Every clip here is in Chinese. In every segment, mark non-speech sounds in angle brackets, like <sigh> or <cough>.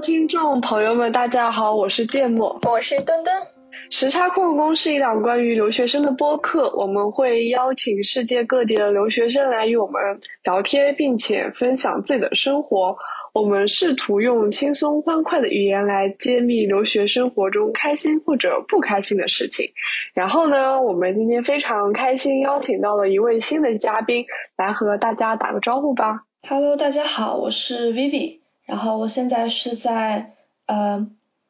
听众朋友们，大家好，我是芥末，我是墩墩。时差矿工是一档关于留学生的播客，我们会邀请世界各地的留学生来与我们聊天，并且分享自己的生活。我们试图用轻松欢快的语言来揭秘留学生活中开心或者不开心的事情。然后呢，我们今天非常开心邀请到了一位新的嘉宾，来和大家打个招呼吧。Hello，大家好，我是 Vivi，然后我现在是在呃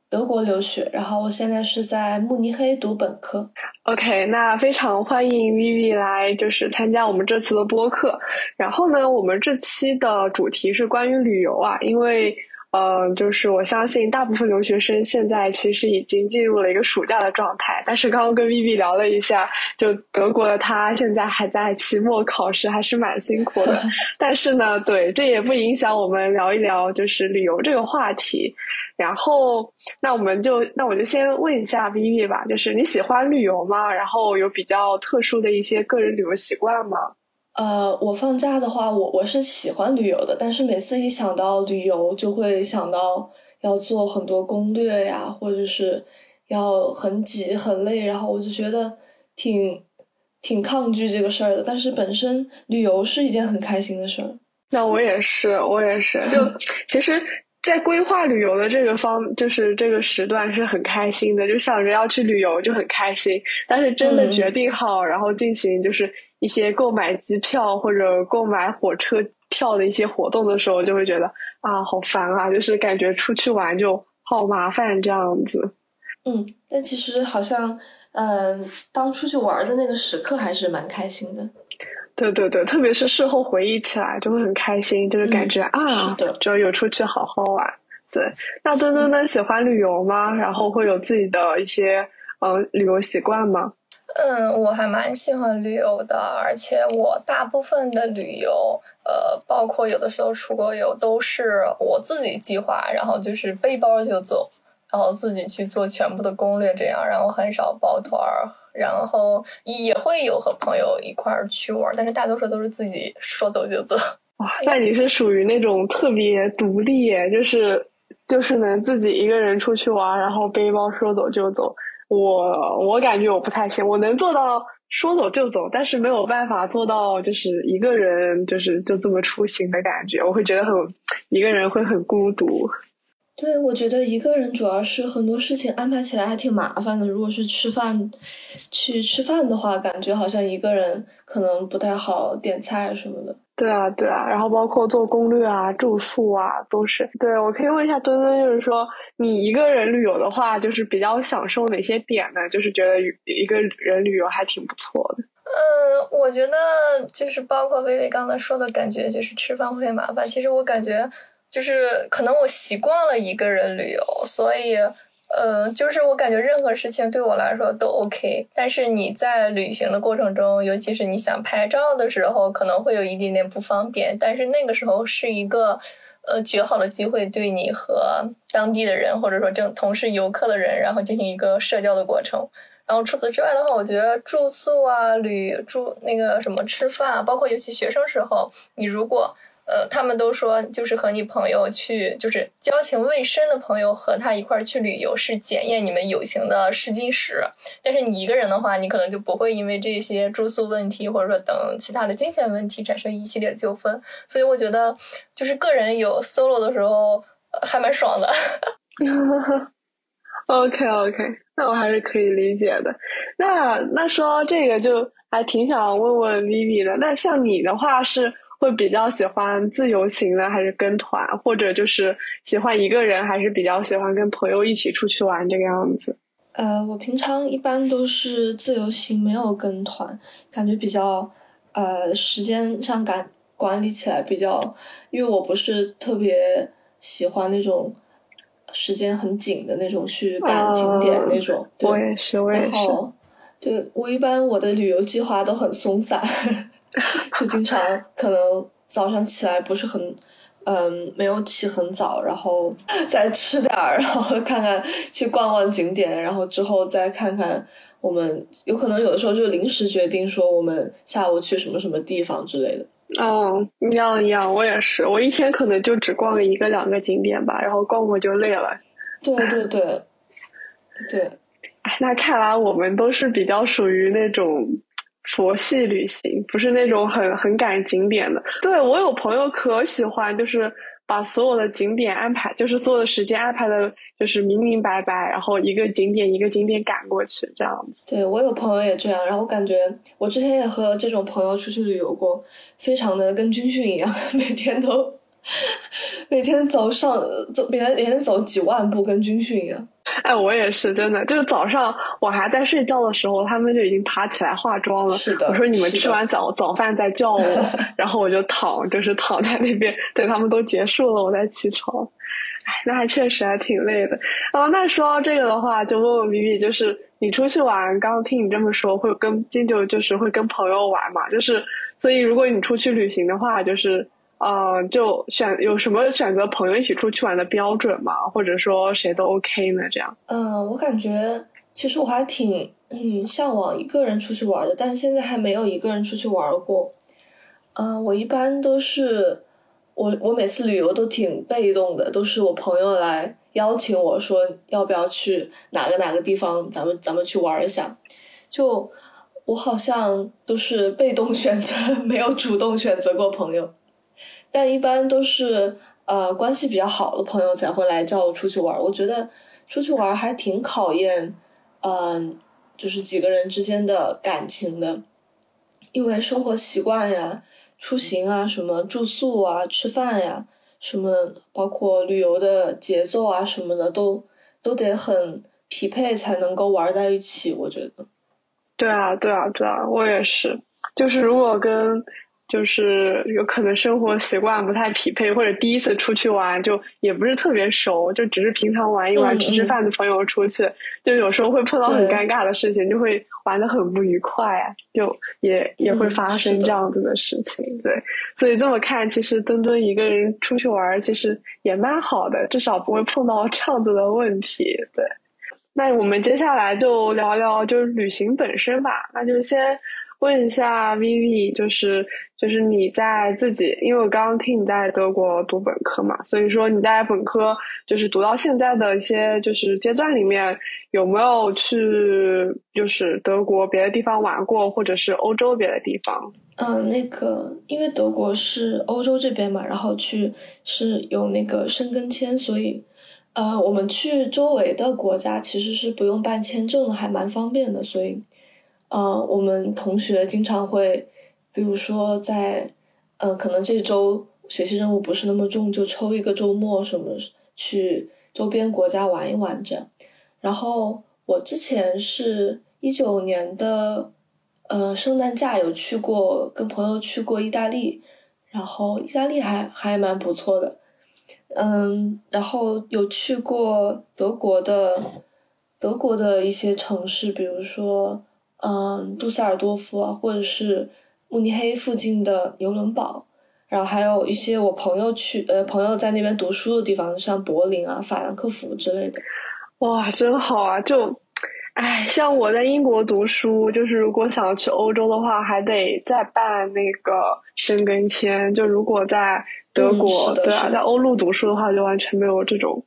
德国留学，然后我现在是在慕尼黑读本科。OK，那非常欢迎 Vivi 来，就是参加我们这次的播客。然后呢，我们这期的主题是关于旅游啊，因为。呃，就是我相信大部分留学生现在其实已经进入了一个暑假的状态，但是刚刚跟 Vivi 聊了一下，就德国的他现在还在期末考试，还是蛮辛苦的。<laughs> 但是呢，对，这也不影响我们聊一聊就是旅游这个话题。然后，那我们就那我就先问一下 Vivi 吧，就是你喜欢旅游吗？然后有比较特殊的一些个人旅游习惯吗？呃，我放假的话，我我是喜欢旅游的，但是每次一想到旅游，就会想到要做很多攻略呀，或者是要很挤很累，然后我就觉得挺挺抗拒这个事儿的。但是本身旅游是一件很开心的事儿。那我也是，我也是。就 <laughs> 其实，在规划旅游的这个方，就是这个时段是很开心的，就想着要去旅游就很开心。但是真的决定好，然后进行就是。一些购买机票或者购买火车票的一些活动的时候，就会觉得啊，好烦啊！就是感觉出去玩就好麻烦这样子。嗯，但其实好像，嗯，当出去玩的那个时刻还是蛮开心的。对对对，特别是事后回忆起来，就会很开心，就是感觉啊，就有出去好好玩。对，那墩墩呢，喜欢旅游吗？然后会有自己的一些嗯旅游习惯吗？嗯，我还蛮喜欢旅游的，而且我大部分的旅游，呃，包括有的时候出国游，都是我自己计划，然后就是背包就走，然后自己去做全部的攻略，这样，然后很少抱团儿，然后也会有和朋友一块儿去玩，但是大多数都是自己说走就走。哇，那你是属于那种特别独立，就是就是能自己一个人出去玩，然后背包说走就走。我我感觉我不太行，我能做到说走就走，但是没有办法做到就是一个人就是就这么出行的感觉，我会觉得很一个人会很孤独。对，我觉得一个人主要是很多事情安排起来还挺麻烦的。如果是吃饭去吃饭的话，感觉好像一个人可能不太好点菜什么的。对啊，对啊，然后包括做攻略啊、住宿啊，都是。对，我可以问一下墩墩，就是说你一个人旅游的话，就是比较享受哪些点呢？就是觉得一个人旅游还挺不错的。嗯，我觉得就是包括微微刚才说的感觉，就是吃饭会麻烦。其实我感觉就是可能我习惯了一个人旅游，所以。呃，就是我感觉任何事情对我来说都 OK，但是你在旅行的过程中，尤其是你想拍照的时候，可能会有一点点不方便。但是那个时候是一个呃绝好的机会，对你和当地的人或者说正同是游客的人，然后进行一个社交的过程。然后除此之外的话，我觉得住宿啊、旅住那个什么吃饭啊，包括尤其学生时候，你如果。呃，他们都说，就是和你朋友去，就是交情未深的朋友和他一块儿去旅游，是检验你们友情的试金石。但是你一个人的话，你可能就不会因为这些住宿问题，或者说等其他的金钱问题产生一系列纠纷。所以我觉得，就是个人有 solo 的时候还蛮爽的。<laughs> OK OK，<laughs> 那我还是可以理解的。那那说到这个，就还挺想问问 Vivi 的。那像你的话是？会比较喜欢自由行呢，还是跟团，或者就是喜欢一个人，还是比较喜欢跟朋友一起出去玩这个样子？呃，我平常一般都是自由行，没有跟团，感觉比较呃时间上感管理起来比较，因为我不是特别喜欢那种时间很紧的那种去赶景点那种。我也是，我也是。对我一般我的旅游计划都很松散。<laughs> 就经常可能早上起来不是很，嗯，没有起很早，然后 <laughs> 再吃点儿，然后看看去逛逛景点，然后之后再看看我们有可能有的时候就临时决定说我们下午去什么什么地方之类的。嗯，一样一样，我也是，我一天可能就只逛一个两个景点吧，然后逛逛就累了。对对对，对。哎，那看来我们都是比较属于那种佛系旅行，不是那种很很赶景点的。对我有朋友可喜欢，就是。把所有的景点安排，就是所有的时间安排的，就是明明白白，然后一个景点一个景点赶过去，这样子。对我有朋友也这样，然后我感觉我之前也和这种朋友出去旅游过，非常的跟军训一样，<laughs> 每天都 <laughs> 每天早上走，每天每天走几万步，跟军训一样。哎，我也是真的，就是早上我还在睡觉的时候，他们就已经爬起来化妆了。是的，我说你们吃完早早饭再叫我，<laughs> 然后我就躺，就是躺在那边等他们都结束了，我再起床。哎，那还确实还挺累的。哦，那说到这个的话，就问问米米就是你出去玩，刚刚听你这么说，会跟金九就是会跟朋友玩嘛？就是所以如果你出去旅行的话，就是。呃，就选有什么选择朋友一起出去玩的标准吗？或者说谁都 OK 呢？这样？嗯，我感觉其实我还挺嗯向往一个人出去玩的，但是现在还没有一个人出去玩过。嗯，我一般都是我我每次旅游都挺被动的，都是我朋友来邀请我说要不要去哪个哪个地方，咱们咱们去玩一下。就我好像都是被动 <laughs> 选择，没有主动选择过朋友。但一般都是呃关系比较好的朋友才会来叫我出去玩儿。我觉得出去玩儿还挺考验，嗯，就是几个人之间的感情的，因为生活习惯呀、出行啊、什么住宿啊、吃饭呀、什么包括旅游的节奏啊什么的，都都得很匹配才能够玩在一起。我觉得。对啊，对啊，对啊，我也是。就是如果跟。就是有可能生活习惯不太匹配，或者第一次出去玩就也不是特别熟，就只是平常玩一玩、吃吃饭的朋友出去，就有时候会碰到很尴尬的事情，就会玩的很不愉快，就也也会发生这样子的事情。对，所以这么看，其实墩墩一个人出去玩其实也蛮好的，至少不会碰到这样子的问题。对，那我们接下来就聊聊就是旅行本身吧，那就先。问一下 Vivi，就是就是你在自己，因为我刚刚听你在德国读本科嘛，所以说你在本科就是读到现在的一些就是阶段里面，有没有去就是德国别的地方玩过，或者是欧洲别的地方？嗯，那个因为德国是欧洲这边嘛，然后去是有那个申根签，所以呃，我们去周围的国家其实是不用办签证的，还蛮方便的，所以。呃，我们同学经常会，比如说在，呃，可能这周学习任务不是那么重，就抽一个周末什么去周边国家玩一玩这样。然后我之前是一九年的，呃，圣诞假有去过，跟朋友去过意大利，然后意大利还还蛮不错的，嗯，然后有去过德国的，德国的一些城市，比如说。嗯，杜塞尔多夫啊，或者是慕尼黑附近的纽伦堡，然后还有一些我朋友去呃朋友在那边读书的地方，像柏林啊、法兰克福之类的。哇，真好啊！就，哎，像我在英国读书，就是如果想去欧洲的话，还得再办那个申根签。就如果在德国，对啊，在欧陆读书的话，就完全没有这种。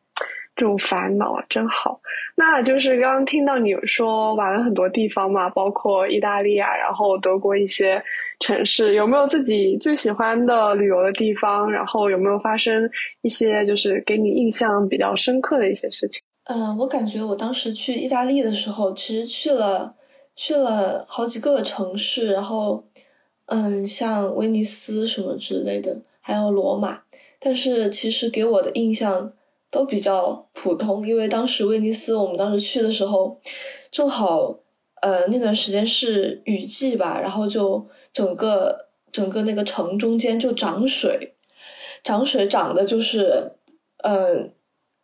这种烦恼真好，那就是刚刚听到你说玩了很多地方嘛，包括意大利啊，然后德国一些城市，有没有自己最喜欢的旅游的地方？然后有没有发生一些就是给你印象比较深刻的一些事情？嗯，我感觉我当时去意大利的时候，其实去了去了好几个城市，然后嗯，像威尼斯什么之类的，还有罗马，但是其实给我的印象。都比较普通，因为当时威尼斯，我们当时去的时候，正好，呃，那段时间是雨季吧，然后就整个整个那个城中间就涨水，涨水涨的就是，嗯，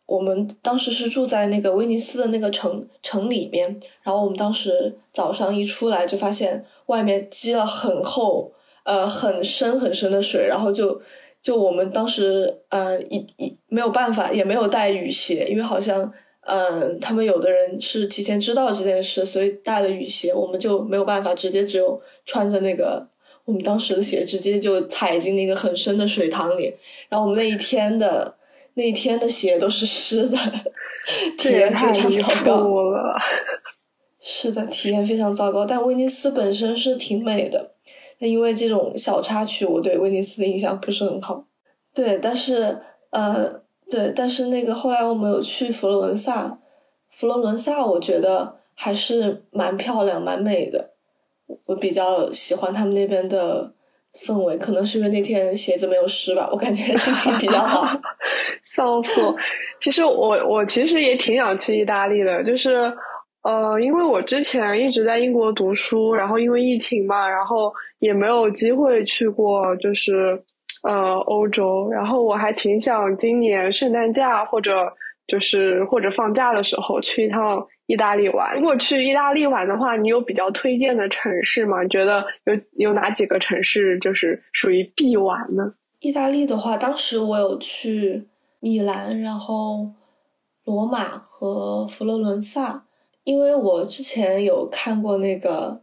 我们当时是住在那个威尼斯的那个城城里面，然后我们当时早上一出来就发现外面积了很厚，呃，很深很深的水，然后就。就我们当时，嗯，一一没有办法，也没有带雨鞋，因为好像，嗯，他们有的人是提前知道这件事，所以带了雨鞋，我们就没有办法，直接只有穿着那个我们当时的鞋直接就踩进那个很深的水塘里，然后我们那一天的那一天的鞋都是湿的，体验非常糟糕了。是的，体验非常糟糕。但威尼斯本身是挺美的，那因为这种小插曲，我对威尼斯的印象不是很好。对，但是呃，对，但是那个后来我们有去佛罗伦萨，佛罗伦萨我觉得还是蛮漂亮、蛮美的。我比较喜欢他们那边的氛围，可能是因为那天鞋子没有湿吧，我感觉心情比较好。<laughs> 笑死！其实我我其实也挺想去意大利的，就是。呃，因为我之前一直在英国读书，然后因为疫情嘛，然后也没有机会去过，就是呃欧洲。然后我还挺想今年圣诞假或者就是或者放假的时候去一趟意大利玩。如果去意大利玩的话，你有比较推荐的城市吗？你觉得有有哪几个城市就是属于必玩呢？意大利的话，当时我有去米兰，然后罗马和佛罗伦萨。因为我之前有看过那个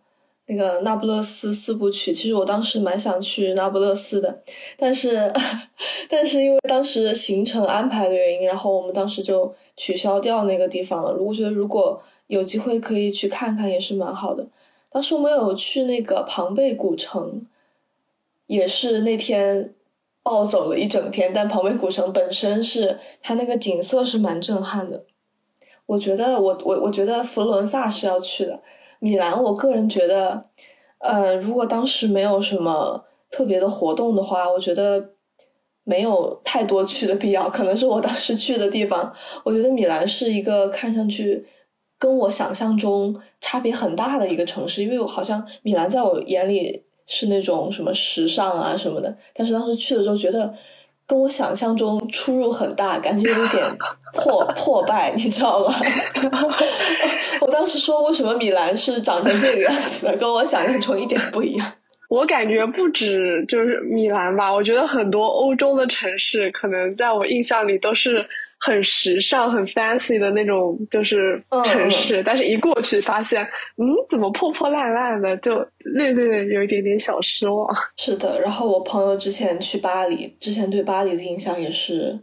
那个那不勒斯四部曲，其实我当时蛮想去那不勒斯的，但是 <laughs> 但是因为当时行程安排的原因，然后我们当时就取消掉那个地方了。我觉得如果有机会可以去看看，也是蛮好的。当时我们有去那个庞贝古城，也是那天暴走了一整天，但庞贝古城本身是它那个景色是蛮震撼的。我觉得我我我觉得佛罗伦萨是要去的，米兰我个人觉得，呃，如果当时没有什么特别的活动的话，我觉得没有太多去的必要。可能是我当时去的地方，我觉得米兰是一个看上去跟我想象中差别很大的一个城市，因为我好像米兰在我眼里是那种什么时尚啊什么的，但是当时去的时候觉得。跟我想象中出入很大，感觉有点破 <laughs> 破败，你知道吗？<laughs> 我当时说，为什么米兰是长成这个样子的，跟我想象中一点不一样。我感觉不止就是米兰吧，我觉得很多欧洲的城市，可能在我印象里都是。很时尚、很 fancy 的那种，就是城市，但是一过去发现，嗯，怎么破破烂烂的，就略略有一点点小失望。<laughs> 是的，然后我朋友之前去巴黎，之前对巴黎的印象也是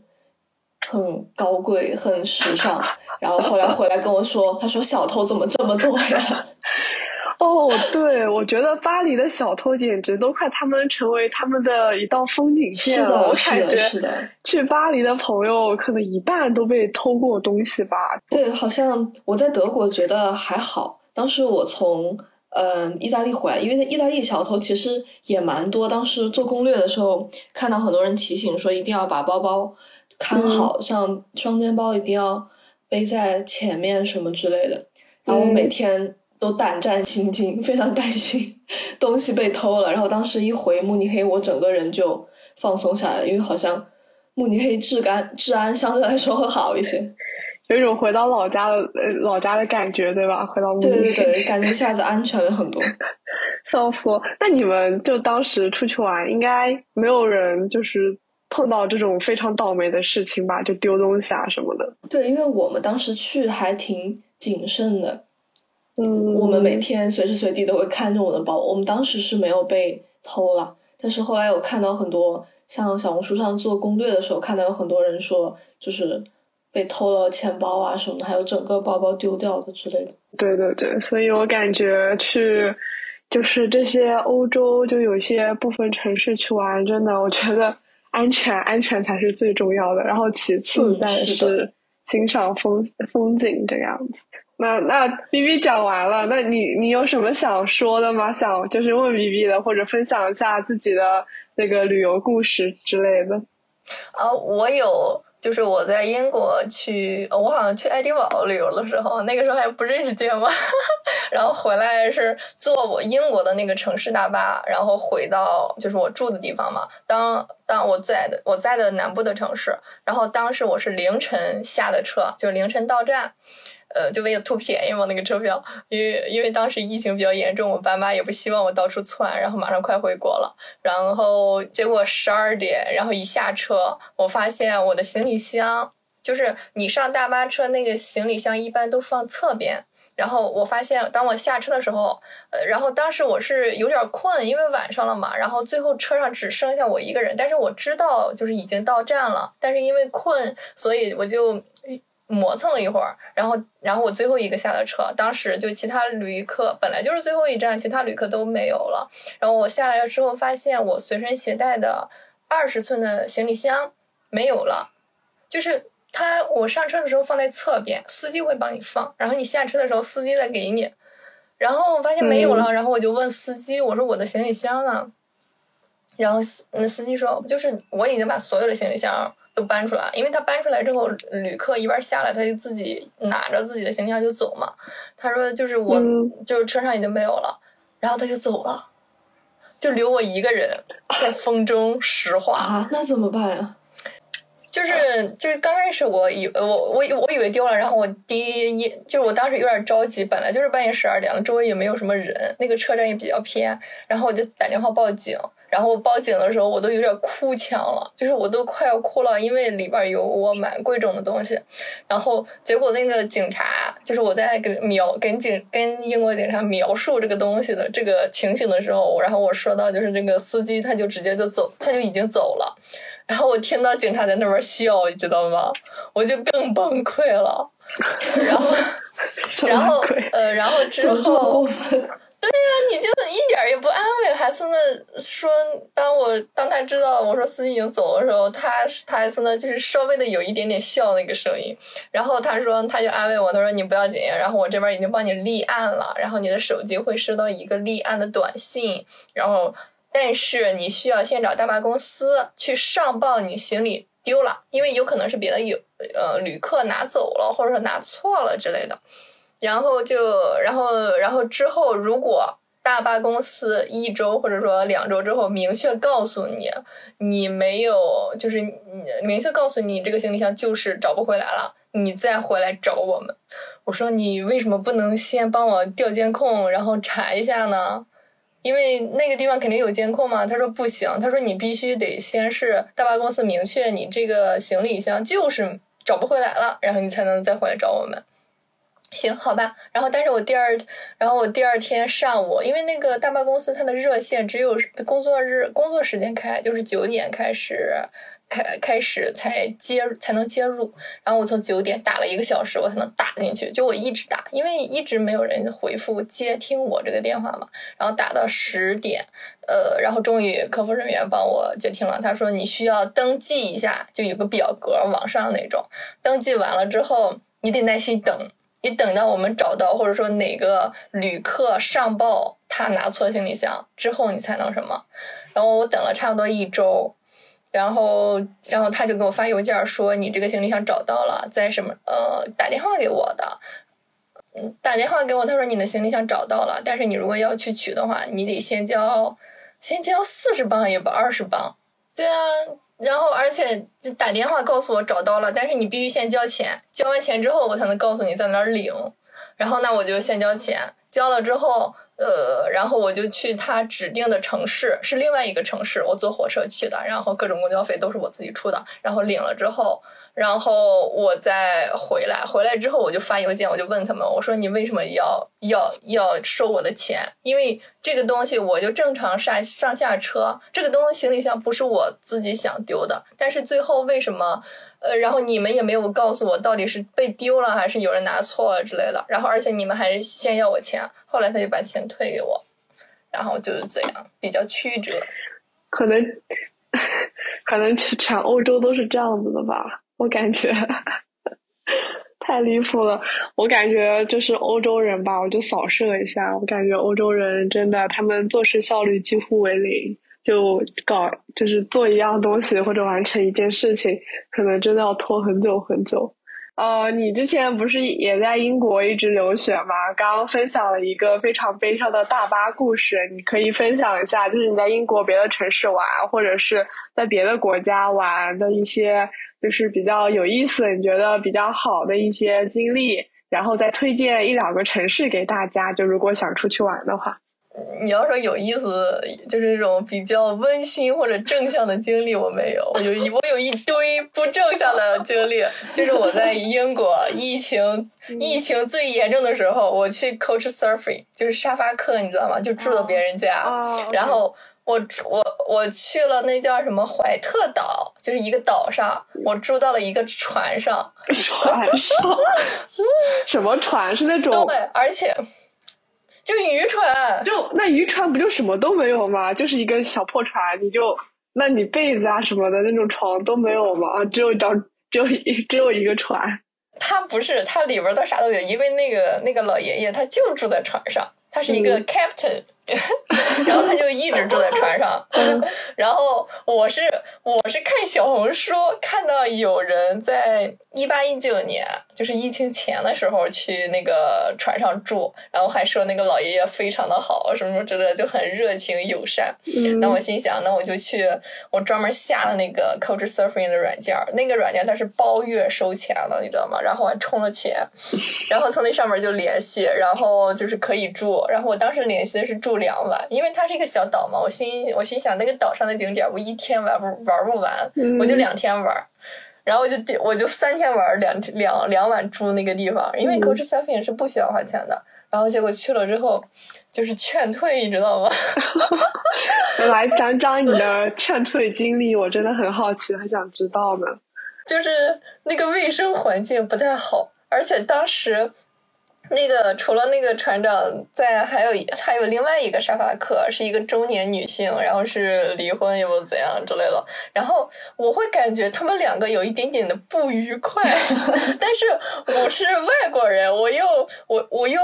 很高贵、很时尚，然后后来回来跟我说，他说小偷怎么这么多呀？<laughs> 哦，对，我觉得巴黎的小偷简直都快他们成为他们的一道风景线了。我感觉去巴黎的朋友可能一半都被偷过东西吧。对，好像我在德国觉得还好。当时我从嗯意大利回来，因为在意大利小偷其实也蛮多。当时做攻略的时候，看到很多人提醒说一定要把包包看好，像双肩包一定要背在前面什么之类的。然后我每天。都胆战心惊，<laughs> 非常担心东西被偷了。然后当时一回慕尼黑，我整个人就放松下来，因为好像慕尼黑治安治安相对来说会好一些，<laughs> 有一种回到老家的老家的感觉，对吧？回到慕尼黑，对对对，感觉一下子安全了很多。<laughs> 笑死！那你们就当时出去玩，应该没有人就是碰到这种非常倒霉的事情吧？就丢东西啊什么的。对，因为我们当时去还挺谨慎的。嗯，我们每天随时随地都会看着我的包。我们当时是没有被偷了，但是后来有看到很多像小红书上做攻略的时候，看到有很多人说就是被偷了钱包啊什么的，还有整个包包丢掉的之类的。对对对，所以我感觉去就是这些欧洲，就有些部分城市去玩，真的我觉得安全安全才是最重要的，然后其次再是欣赏风风景这样子。那那 B B 讲完了，那你你有什么想说的吗？想就是问 B B 的，或者分享一下自己的那个旅游故事之类的。啊，我有，就是我在英国去，我好像去爱丁堡旅游的时候，那个时候还不认识芥末，<laughs> 然后回来是坐我英国的那个城市大巴，然后回到就是我住的地方嘛。当当我在的我在的南部的城市，然后当时我是凌晨下的车，就凌晨到站。呃，就为了图便宜嘛，那个车票，因为因为当时疫情比较严重，我爸妈也不希望我到处窜，然后马上快回国了，然后结果十二点，然后一下车，我发现我的行李箱，就是你上大巴车那个行李箱一般都放侧边，然后我发现，当我下车的时候，呃，然后当时我是有点困，因为晚上了嘛。然后最后车上只剩下我一个人，但是我知道就是已经到站了，但是因为困，所以我就磨蹭了一会儿。然后，然后我最后一个下的车，当时就其他旅客本来就是最后一站，其他旅客都没有了。然后我下来了之后，发现我随身携带的二十寸的行李箱没有了，就是。他我上车的时候放在侧边，司机会帮你放，然后你下车的时候司机再给你。然后我发现没有了，然后我就问司机，我说我的行李箱呢？然后司那司机说，就是我已经把所有的行李箱都搬出来，因为他搬出来之后，旅客一边下来，他就自己拿着自己的行李箱就走嘛。他说就是我就是车上已经没有了，然后他就走了，就留我一个人在风中石化啊，那怎么办呀？就是就是刚开始我以我我我以为丢了，然后我第一就是我当时有点着急，本来就是半夜十二点了，周围也没有什么人，那个车站也比较偏，然后我就打电话报警，然后报警的时候我都有点哭腔了，就是我都快要哭了，因为里边有我蛮贵重的东西，然后结果那个警察就是我在跟描跟警跟英国警察描述这个东西的这个情形的时候，然后我说到就是这个司机他就直接就走，他就已经走了。然后我听到警察在那边笑，你知道吗？我就更崩溃了。<laughs> 然后，<laughs> 然后，呃，然后之后，对呀，你就一点也不安慰，还从那说，当我当他知道我说司机已经走的时候，他他还从那就是稍微的有一点点笑那个声音。然后他说，他就安慰我，他说你不要紧，然后我这边已经帮你立案了，然后你的手机会收到一个立案的短信，然后。但是你需要先找大巴公司去上报你行李丢了，因为有可能是别的有呃旅客拿走了，或者说拿错了之类的。然后就然后然后之后，如果大巴公司一周或者说两周之后明确告诉你你没有，就是你明确告诉你这个行李箱就是找不回来了，你再回来找我们。我说你为什么不能先帮我调监控，然后查一下呢？因为那个地方肯定有监控嘛，他说不行，他说你必须得先是大巴公司明确你这个行李箱就是找不回来了，然后你才能再回来找我们。行，好吧。然后，但是我第二，然后我第二天上午，因为那个大巴公司它的热线只有工作日工作时间开，就是九点开始。开开始才接才能接入，然后我从九点打了一个小时，我才能打进去。就我一直打，因为一直没有人回复接听我这个电话嘛。然后打到十点，呃，然后终于客服人员帮我接听了。他说你需要登记一下，就有个表格，网上那种。登记完了之后，你得耐心等，你等到我们找到或者说哪个旅客上报他拿错行李箱之后，你才能什么。然后我等了差不多一周。然后，然后他就给我发邮件说：“你这个行李箱找到了，在什么？呃，打电话给我的，嗯，打电话给我，他说你的行李箱找到了，但是你如果要去取的话，你得先交，先交四十磅也不二十磅。对啊，然后而且打电话告诉我找到了，但是你必须先交钱，交完钱之后我才能告诉你在哪儿领。然后那我就先交钱，交了之后。”呃，然后我就去他指定的城市，是另外一个城市，我坐火车去的，然后各种公交费都是我自己出的，然后领了之后，然后我再回来，回来之后我就发邮件，我就问他们，我说你为什么要要要收我的钱？因为这个东西我就正常上上下车，这个东西行李箱不是我自己想丢的，但是最后为什么？呃，然后你们也没有告诉我到底是被丢了还是有人拿错了之类的。然后，而且你们还是先要我钱，后来他就把钱退给我，然后就是这样，比较曲折。可能，<laughs> 可能全欧洲都是这样子的吧？我感觉 <laughs> 太离谱了。我感觉就是欧洲人吧，我就扫射一下，我感觉欧洲人真的，他们做事效率几乎为零。就搞就是做一样东西或者完成一件事情，可能真的要拖很久很久。呃，你之前不是也在英国一直留学吗？刚刚分享了一个非常悲伤的大巴故事，你可以分享一下，就是你在英国别的城市玩，或者是在别的国家玩的一些，就是比较有意思、你觉得比较好的一些经历，然后再推荐一两个城市给大家。就如果想出去玩的话。你要说有意思，就是那种比较温馨或者正向的经历，我没有。我有一我有一堆不正向的经历，就是我在英国疫情疫情最严重的时候，我去 Coach Surfing，就是沙发客，你知道吗？就住到别人家，然后我我我去了那叫什么怀特岛，就是一个岛上，我住到了一个船上，<laughs> 船上 <laughs> 什么船？是那种对，而且。就渔船，就那渔船不就什么都没有吗？就是一个小破船，你就那你被子啊什么的那种床都没有吗？只有一张，只有一只有一个船。他不是，他里边的啥都有，因为那个那个老爷爷他就住在船上，他是一个 captain。<laughs> 然后他就一直住在船上，<laughs> 然后我是我是看小红书看到有人在一八一九年，就是疫情前的时候去那个船上住，然后还说那个老爷爷非常的好，什么什么之类的，就很热情友善。那我心想，那我就去，我专门下了那个 Coach Surfing 的软件，那个软件它是包月收钱的，你知道吗？然后我还充了钱，<laughs> 然后从那上面就联系，然后就是可以住，然后我当时联系的是住。两晚，因为它是一个小岛嘛，我心我心想那个岛上的景点我一天玩不玩不完，我就两天玩，然后我就我就三天玩两两两晚住那个地方，因为 Coach Surfing 是不需要花钱的，然后结果去了之后就是劝退，你知道吗？<laughs> 来讲讲你的劝退经历，我真的很好奇，很想知道呢。就是那个卫生环境不太好，而且当时。那个除了那个船长在，还有还有另外一个沙发客，是一个中年女性，然后是离婚又怎样之类的。然后我会感觉他们两个有一点点的不愉快，<laughs> 但是我是外国人，我又我我又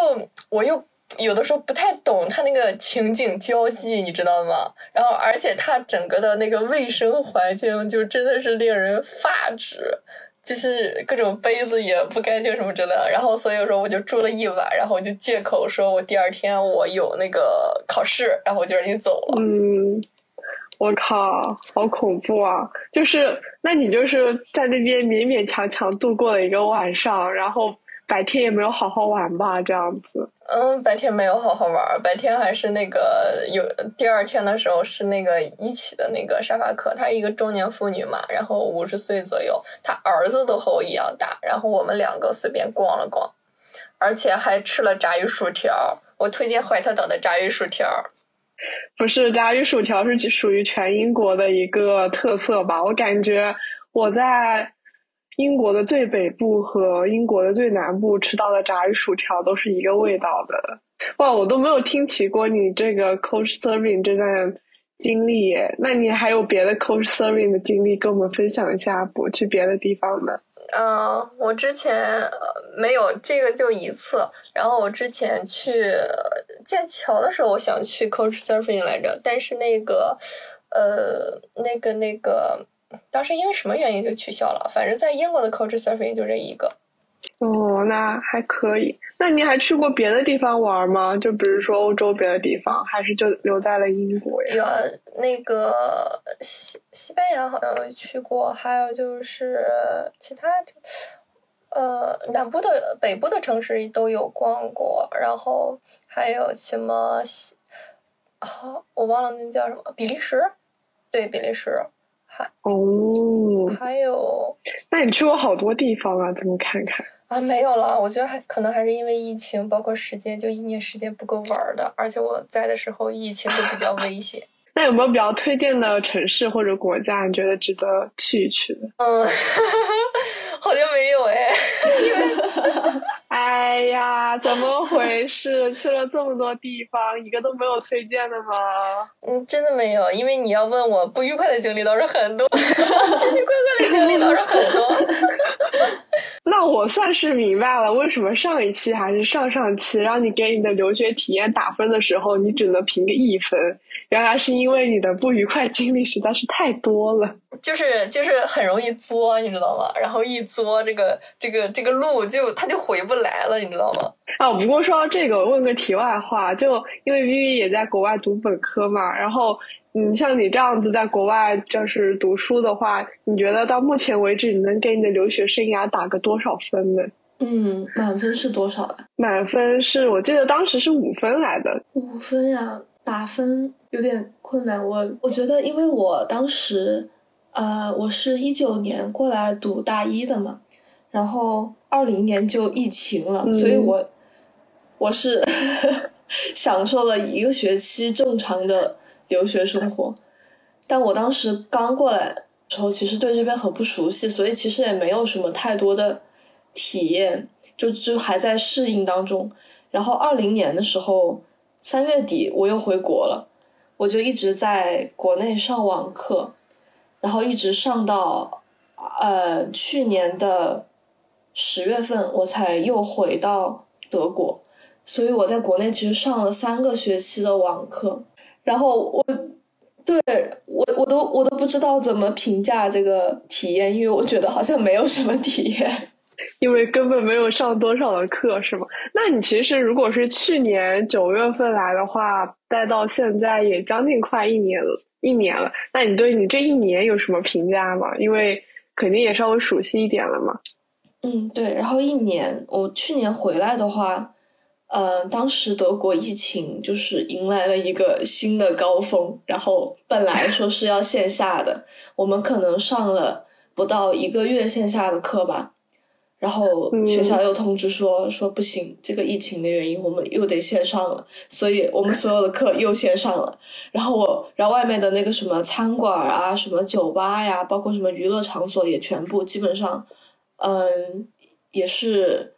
我又有的时候不太懂他那个情景交际，你知道吗？然后而且他整个的那个卫生环境就真的是令人发指。就是各种杯子也不干净什么之类的，然后所以说我就住了一晚，然后我就借口说我第二天我有那个考试，然后我就让你走了。嗯，我靠，好恐怖啊！就是那你就是在那边勉勉强强度过了一个晚上，然后。白天也没有好好玩吧，这样子。嗯，白天没有好好玩，白天还是那个有第二天的时候是那个一起的那个沙发客，她一个中年妇女嘛，然后五十岁左右，她儿子都和我一样大，然后我们两个随便逛了逛，而且还吃了炸鱼薯条。我推荐怀特岛的炸鱼薯条。不是炸鱼薯条是属于全英国的一个特色吧？我感觉我在。英国的最北部和英国的最南部吃到的炸鱼薯条都是一个味道的。哇，我都没有听起过你这个 coach serving 这段经历耶。那你还有别的 coach serving 的经历跟我们分享一下不？去别的地方的？嗯，我之前没有这个就一次。然后我之前去剑桥的时候，我想去 coach serving 来着，但是那个呃，那个那个。当时因为什么原因就取消了？反正在英国的 Coach Surfing 就这一个。哦，那还可以。那你还去过别的地方玩吗？就比如说欧洲别的地方，还是就留在了英国呀？有那个西西班牙好像去过，还有就是其他呃南部的、北部的城市都有逛过，然后还有什么西啊，我忘了那叫什么，比利时？对，比利时。还 <laughs> 哦，还有，那你去过好多地方啊？怎么看看啊？没有了，我觉得还可能还是因为疫情，包括时间，就一年时间不够玩的，而且我在的时候疫情都比较危险。<laughs> 那有没有比较推荐的城市或者国家？你觉得值得去一去的？嗯，<laughs> 好像没有哎。哎呀，怎么回事？去了这么多地方，一个都没有推荐的吗？嗯，真的没有，因为你要问我不愉快的经历倒是很多，<laughs> 奇奇怪怪的经历倒是很多。<laughs> 那我算是明白了，为什么上一期还是上上期让你给你的留学体验打分的时候，你只能评个一分。原来是因为你的不愉快经历实在是太多了，就是就是很容易作，你知道吗？然后一作，这个这个这个路就他就回不来了，你知道吗？啊，不过说到这个，问个题外话，就因为 Vivi 也在国外读本科嘛，然后嗯，像你这样子在国外就是读书的话，你觉得到目前为止，你能给你的留学生涯打个多少分呢？嗯，满分是多少啊？满分是我记得当时是五分来的。五分呀，打分有点困难。我我觉得，因为我当时，呃，我是一九年过来读大一的嘛，然后二零年就疫情了，所以我我是 <laughs> 享受了一个学期正常的留学生活。但我当时刚过来时候，其实对这边很不熟悉，所以其实也没有什么太多的。体验就就还在适应当中，然后二零年的时候三月底我又回国了，我就一直在国内上网课，然后一直上到呃去年的十月份我才又回到德国，所以我在国内其实上了三个学期的网课，然后我对我我都我都不知道怎么评价这个体验，因为我觉得好像没有什么体验。因为根本没有上多少的课，是吗？那你其实如果是去年九月份来的话，待到现在也将近快一年了，一年了。那你对你这一年有什么评价吗？因为肯定也稍微熟悉一点了嘛。嗯，对。然后一年，我去年回来的话，呃，当时德国疫情就是迎来了一个新的高峰，然后本来说是要线下的，我们可能上了不到一个月线下的课吧。然后学校又通知说说不行，这个疫情的原因，我们又得线上了，所以我们所有的课又线上了。然后我，然后外面的那个什么餐馆啊，什么酒吧呀，包括什么娱乐场所也全部基本上，嗯，也是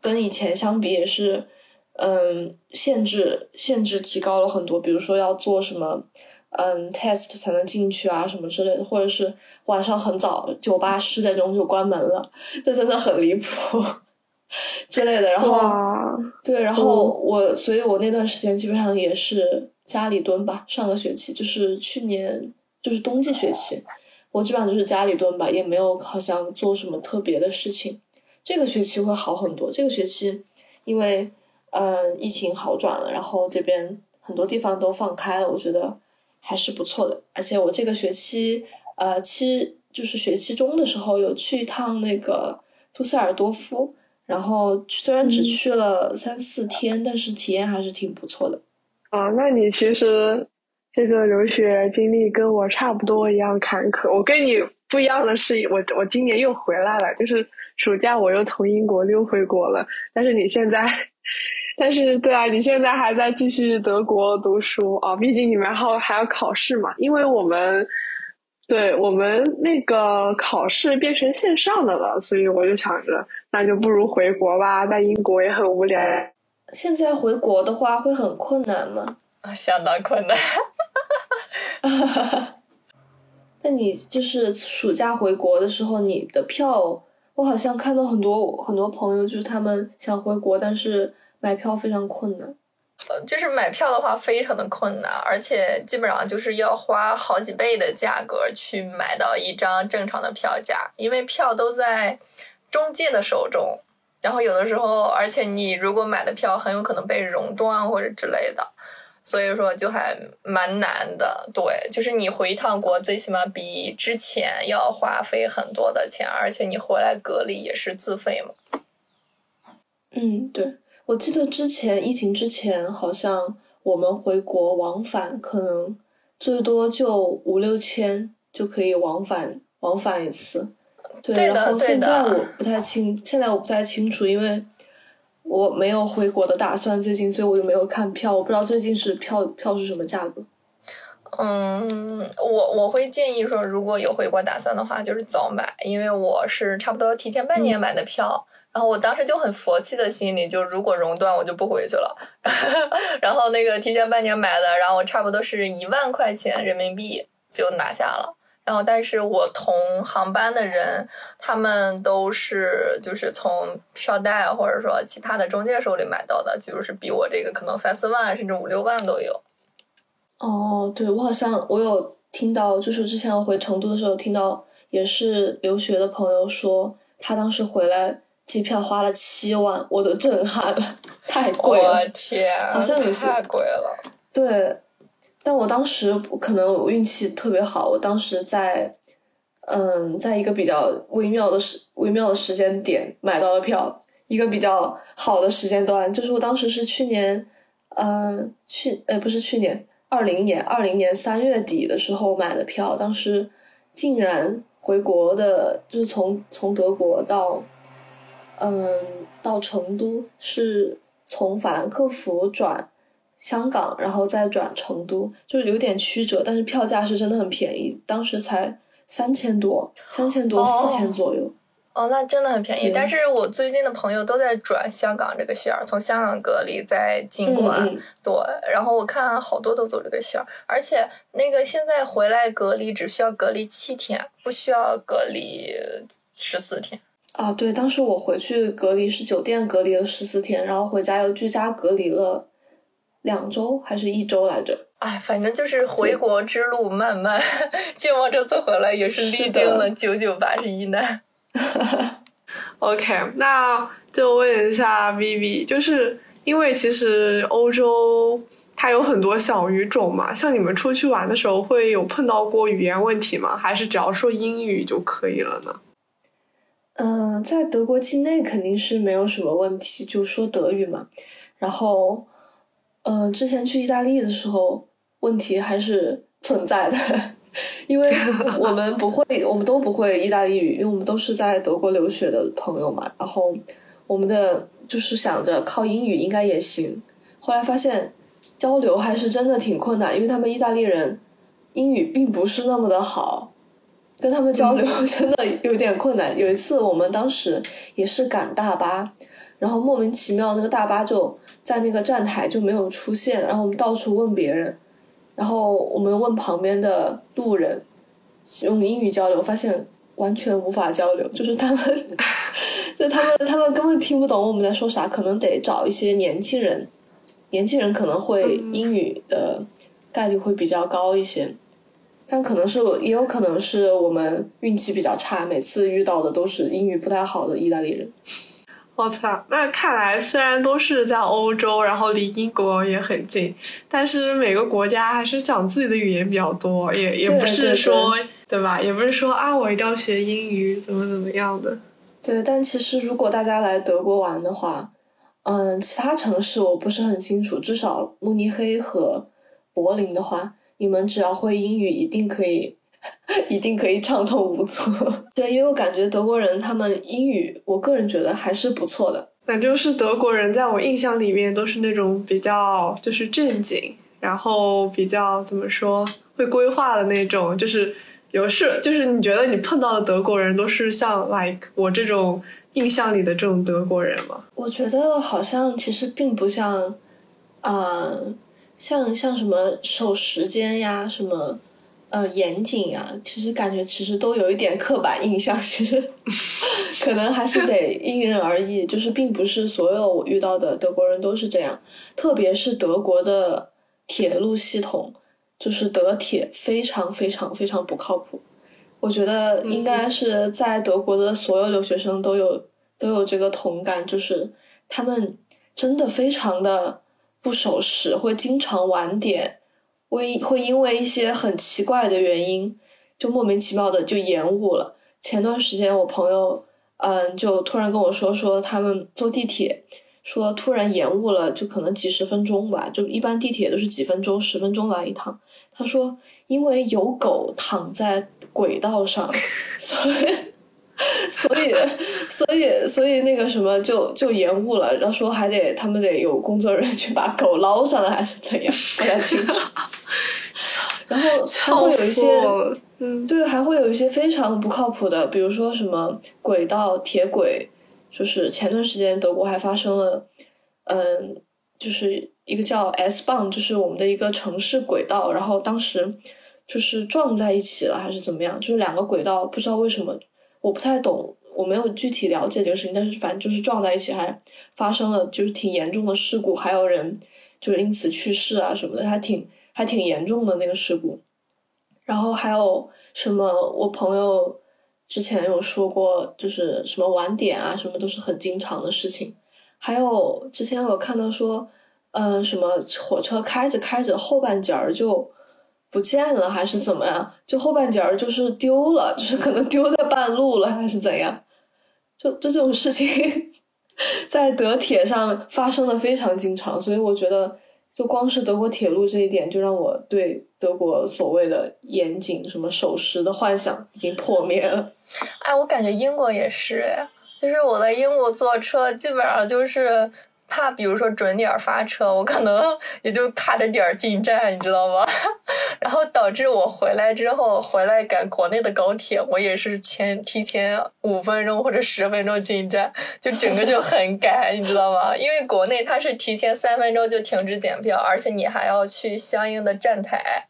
跟以前相比也是，嗯，限制限制提高了很多，比如说要做什么。嗯，test 才能进去啊，什么之类的，或者是晚上很早，酒吧十点钟就关门了，这真的很离谱 <laughs> 之类的。然后，对，然后我，所以我那段时间基本上也是家里蹲吧。上个学期就是去年，就是冬季学期，我基本上就是家里蹲吧，也没有好像做什么特别的事情。这个学期会好很多。这个学期因为嗯疫情好转了，然后这边很多地方都放开了，我觉得。还是不错的，而且我这个学期，呃，期就是学期中的时候有去一趟那个杜塞尔多夫，然后虽然只去了三四天，但是体验还是挺不错的。啊，那你其实这个留学经历跟我差不多一样坎坷。我跟你不一样的是，我我今年又回来了，就是暑假我又从英国溜回国了。但是你现在。但是，对啊，你现在还在继续德国读书啊？毕竟你们还还要考试嘛。因为我们，对我们那个考试变成线上的了，所以我就想着，那就不如回国吧，在英国也很无聊。现在回国的话会很困难吗？啊，<laughs> 相当困难。<laughs> 那你就是暑假回国的时候，你的票，我好像看到很多很多朋友，就是他们想回国，但是。买票非常困难，呃，就是买票的话非常的困难，而且基本上就是要花好几倍的价格去买到一张正常的票价，因为票都在中介的手中，然后有的时候，而且你如果买的票很有可能被熔断或者之类的，所以说就还蛮难的。对，就是你回一趟国，最起码比之前要花费很多的钱，而且你回来隔离也是自费嘛。嗯，对。我记得之前疫情之前，好像我们回国往返可能最多就五六千就可以往返往返一次。对，然后现在我不太清，现在我不太清楚，因为我没有回国的打算，最近所以我就没有看票，我不知道最近是票票是什么价格。嗯，我我会建议说，如果有回国打算的话，就是早买，因为我是差不多提前半年买的票。然后我当时就很佛系的心理，就如果熔断我就不回去了。<laughs> 然后那个提前半年买的，然后我差不多是一万块钱人民币就拿下了。然后但是我同航班的人，他们都是就是从票代或者说其他的中介手里买到的，就是比我这个可能三四万甚至五六万都有。哦，对我好像我有听到，就是之前我回成都的时候听到，也是留学的朋友说，他当时回来。机票花了七万，我都震撼了，太贵了！我天，好像也是太贵了。对，但我当时可能我运气特别好，我当时在，嗯，在一个比较微妙的时微妙的时间点买到了票，一个比较好的时间段。就是我当时是去年，呃，去呃不是去年，二零年二零年三月底的时候买的票，当时竟然回国的，就是从从德国到，嗯，到成都是从法兰克福转香港，然后再转成都，就是有点曲折，但是票价是真的很便宜，当时才三千多，三千多四千左右。哦，那真的很便宜。但是我最近的朋友都在转香港这个线儿，从香港隔离再进关。嗯嗯对，然后我看好多都走这个线儿，而且那个现在回来隔离只需要隔离七天，不需要隔离十四天。啊，对，当时我回去隔离是酒店隔离了十四天，然后回家又居家隔离了两周还是一周来着？哎，反正就是回国之路漫漫，静默这次回来也是历经了九九八十一难。<laughs> OK，那就问一下 Vivi，就是因为其实欧洲它有很多小语种嘛，像你们出去玩的时候会有碰到过语言问题吗？还是只要说英语就可以了呢？嗯，在德国境内肯定是没有什么问题，就说德语嘛。然后，嗯，之前去意大利的时候，问题还是存在的，<laughs> 因为我们不会，我们都不会意大利语，因为我们都是在德国留学的朋友嘛。然后，我们的就是想着靠英语应该也行，后来发现交流还是真的挺困难，因为他们意大利人英语并不是那么的好。跟他们交流 <laughs> 真的有点困难。有一次，我们当时也是赶大巴，然后莫名其妙那个大巴就在那个站台就没有出现，然后我们到处问别人，然后我们问旁边的路人，用英语交流，发现完全无法交流，就是他们，<laughs> 就他们他们根本听不懂我们在说啥，可能得找一些年轻人，年轻人可能会英语的概率会比较高一些。但可能是也有可能是我们运气比较差，每次遇到的都是英语不太好的意大利人。<laughs> 我操，那看来虽然都是在欧洲，然后离英国也很近，但是每个国家还是讲自己的语言比较多，也也不是对说对吧？也不是说啊，我一定要学英语，怎么怎么样的。对，但其实如果大家来德国玩的话，嗯，其他城市我不是很清楚，至少慕尼黑和柏林的话，你们只要会英语，一定可以，<laughs> 一定可以畅通无阻。<laughs> 对，因为我感觉德国人他们英语，我个人觉得还是不错的。那就是德国人在我印象里面都是那种比较就是正经，然后比较怎么说会规划的那种，就是有事就是你觉得你碰到的德国人都是像 like 我这种印象里的这种德国人吗？我觉得好像其实并不像，呃，像像什么守时间呀，什么呃严谨呀，其实感觉其实都有一点刻板印象，其实 <laughs> 可能还是得因人而异，就是并不是所有我遇到的德国人都是这样，特别是德国的铁路系统，就是德铁非常非常非常不靠谱。我觉得应该是在德国的所有留学生都有都有这个同感，就是他们真的非常的不守时，会经常晚点，会会因为一些很奇怪的原因，就莫名其妙的就延误了。前段时间我朋友嗯就突然跟我说说他们坐地铁，说突然延误了，就可能几十分钟吧，就一般地铁都是几分钟、十分钟来一趟。他说因为有狗躺在轨道上，<laughs> 所以。所以，所以，所以那个什么就就延误了，然后说还得他们得有工作人员去把狗捞上来，还是怎样，不太清楚。<laughs> 然后还会有一些嗯，对，还会有一些非常不靠谱的，比如说什么轨道铁轨，就是前段时间德国还发生了，嗯，就是一个叫 S 棒，就是我们的一个城市轨道，然后当时就是撞在一起了，还是怎么样？就是两个轨道不知道为什么，我不太懂，我没有具体了解这个事情，但是反正就是撞在一起，还发生了就是挺严重的事故，还有人就是因此去世啊什么的，还挺还挺严重的那个事故。然后还有什么？我朋友之前有说过，就是什么晚点啊，什么都是很经常的事情。还有之前有看到说，嗯、什么火车开着开着后半截儿就不见了，还是怎么样？就后半截儿就是丢了，就是可能丢在半路了，还是怎样？就就这种事情 <laughs> 在德铁上发生的非常经常，所以我觉得，就光是德国铁路这一点，就让我对德国所谓的严谨、什么守时的幻想已经破灭了。哎，我感觉英国也是，哎，就是我在英国坐车，基本上就是。怕比如说准点发车，我可能 <laughs> 也就卡着点进站，你知道吗？<laughs> 然后导致我回来之后，回来赶国内的高铁，我也是前提前五分钟或者十分钟进站，就整个就很赶，你知道吗？因为国内它是提前三分钟就停止检票，而且你还要去相应的站台。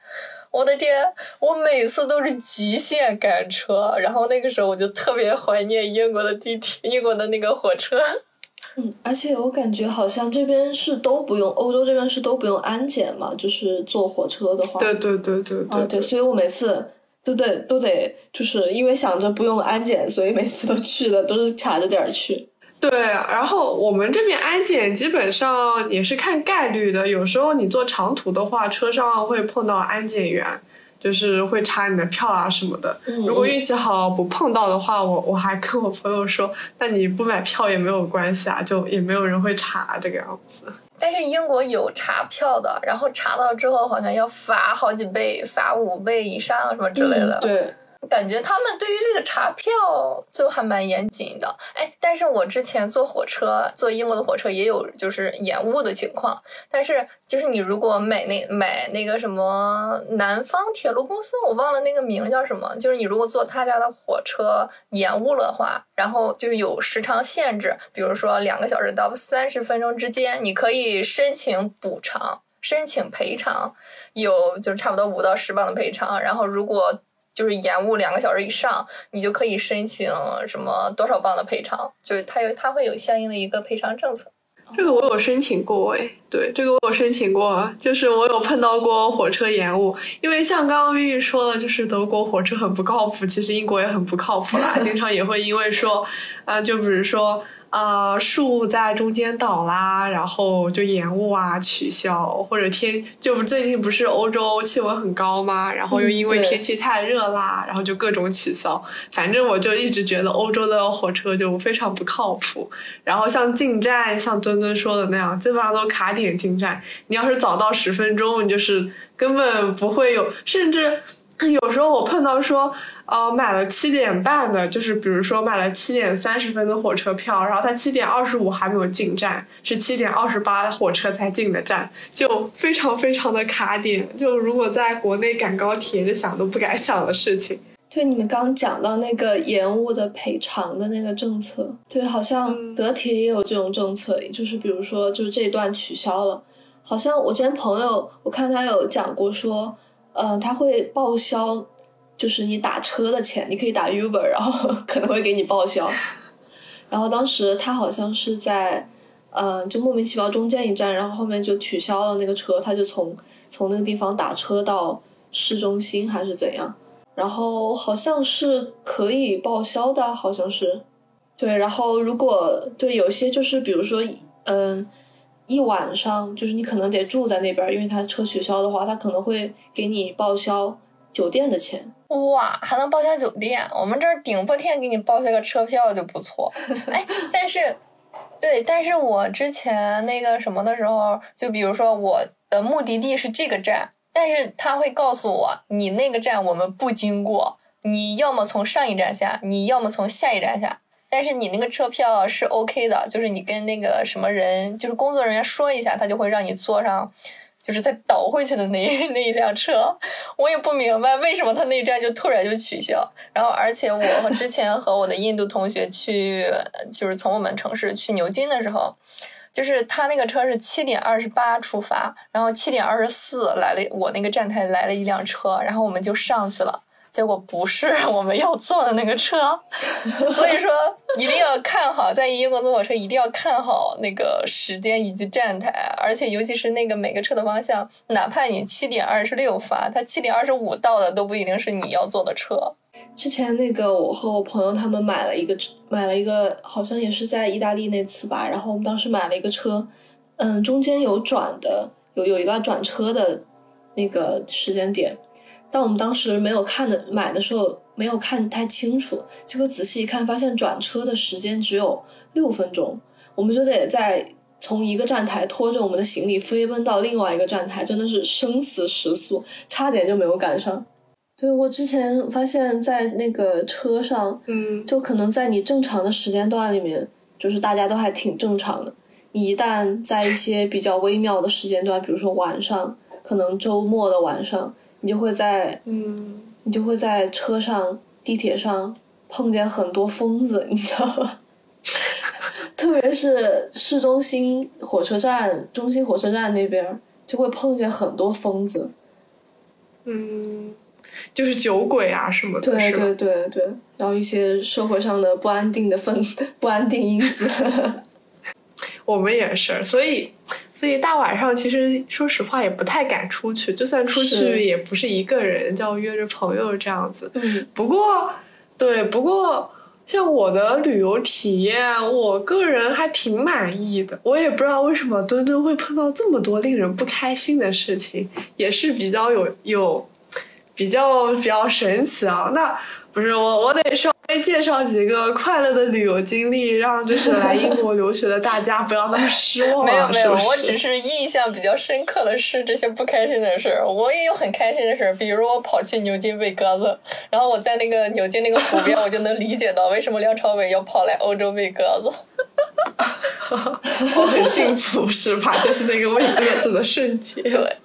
我的天，我每次都是极限赶车，然后那个时候我就特别怀念英国的地铁，英国的那个火车。嗯，而且我感觉好像这边是都不用，欧洲这边是都不用安检嘛，就是坐火车的话。对对对对对。啊，对，所以我每次都得都得，就是因为想着不用安检，所以每次都去的都是卡着点儿去。对，然后我们这边安检基本上也是看概率的，有时候你坐长途的话，车上会碰到安检员。就是会查你的票啊什么的，如果运气好不碰到的话，我我还跟我朋友说，那你不买票也没有关系啊，就也没有人会查这个样子。但是英国有查票的，然后查到之后好像要罚好几倍，罚五倍以上什么之类的。对。感觉他们对于这个查票就还蛮严谨的，哎，但是我之前坐火车，坐英国的火车也有就是延误的情况，但是就是你如果买那买那个什么南方铁路公司，我忘了那个名叫什么，就是你如果坐他家的火车延误了的话，然后就是有时长限制，比如说两个小时到三十分钟之间，你可以申请补偿、申请赔偿，有就是差不多五到十磅的赔偿，然后如果。就是延误两个小时以上，你就可以申请什么多少磅的赔偿，就是它有它会有相应的一个赔偿政策。这个我有申请过哎，对，这个我有申请过，就是我有碰到过火车延误，因为像刚刚玉玉说的，就是德国火车很不靠谱，其实英国也很不靠谱啦，经常也会因为说，啊，就比如说。呃，树在中间倒啦，然后就延误啊，取消或者天就最近不是欧洲气温很高吗？然后又因为天气太热啦，然后就各种取消。反正我就一直觉得欧洲的火车就非常不靠谱。然后像进站，像墩墩说的那样，基本上都卡点进站。你要是早到十分钟，你就是根本不会有，甚至 <laughs> 有时候我碰到说。呃，买了七点半的，就是比如说买了七点三十分的火车票，然后他七点二十五还没有进站，是七点二十八火车才进的站，就非常非常的卡点。就如果在国内赶高铁，就想都不敢想的事情。对，你们刚讲到那个延误的赔偿的那个政策，对，好像德铁也有这种政策，就是比如说，就是这一段取消了，好像我之前朋友我看他有讲过说，嗯，他会报销。就是你打车的钱，你可以打 Uber，然后 <laughs> 可能会给你报销。然后当时他好像是在，嗯，就莫名其妙中间一站，然后后面就取消了那个车，他就从从那个地方打车到市中心还是怎样。然后好像是可以报销的，好像是。对，然后如果对有些就是比如说，嗯，一晚上就是你可能得住在那边，因为他车取消的话，他可能会给你报销酒店的钱。哇，还能报销酒店？我们这儿顶破天给你报销个车票就不错。<laughs> 哎，但是，对，但是我之前那个什么的时候，就比如说我的目的地是这个站，但是他会告诉我，你那个站我们不经过，你要么从上一站下，你要么从下一站下，但是你那个车票是 OK 的，就是你跟那个什么人，就是工作人员说一下，他就会让你坐上。就是再倒回去的那 <laughs> 那一辆车，我也不明白为什么他那站就突然就取消。然后，而且我之前和我的印度同学去，就是从我们城市去牛津的时候，就是他那个车是七点二十八出发，然后七点二十四来了，我那个站台来了一辆车，然后我们就上去了。结果不是我们要坐的那个车，所以说一定要看好，在英国坐火车一定要看好那个时间以及站台，而且尤其是那个每个车的方向，哪怕你七点二十六发，它七点二十五到的都不一定是你要坐的车。之前那个我和我朋友他们买了一个买了一个，好像也是在意大利那次吧，然后我们当时买了一个车，嗯，中间有转的，有有一个转车的那个时间点。但我们当时没有看的买的时候没有看太清楚，结果仔细一看，发现转车的时间只有六分钟。我们就得在从一个站台拖着我们的行李飞奔到另外一个站台，真的是生死时速，差点就没有赶上。对我之前发现，在那个车上，嗯，就可能在你正常的时间段里面，就是大家都还挺正常的。你一旦在一些比较微妙的时间段，比如说晚上，可能周末的晚上，你就会在，嗯，你就会在车上、地铁上碰见很多疯子，你知道吗？<laughs> 特别是市中心火车站、中心火车站那边，就会碰见很多疯子。嗯，就是酒鬼啊什么的，对对对对，然后一些社会上的不安定的分 <laughs> 不安定因子。<laughs> 我们也是，所以所以大晚上其实说实话也不太敢出去，就算出去也不是一个人，就要约着朋友这样子。嗯不过，对，不过像我的旅游体验，我个人还挺满意的。我也不知道为什么墩墩会碰到这么多令人不开心的事情，也是比较有有比较比较神奇啊。那不是我，我得稍微介绍几个快乐的旅游经历，让就是来英国留学的大家不要那么失望、啊。没有没有，我只是印象比较深刻的是这些不开心的事儿。我也有很开心的事儿，比如我跑去牛津喂鸽子，然后我在那个牛津那个湖边，我就能理解到为什么梁朝伟要跑来欧洲喂鸽子。我很幸福，是吧？就是那个喂鸽子的瞬间。对，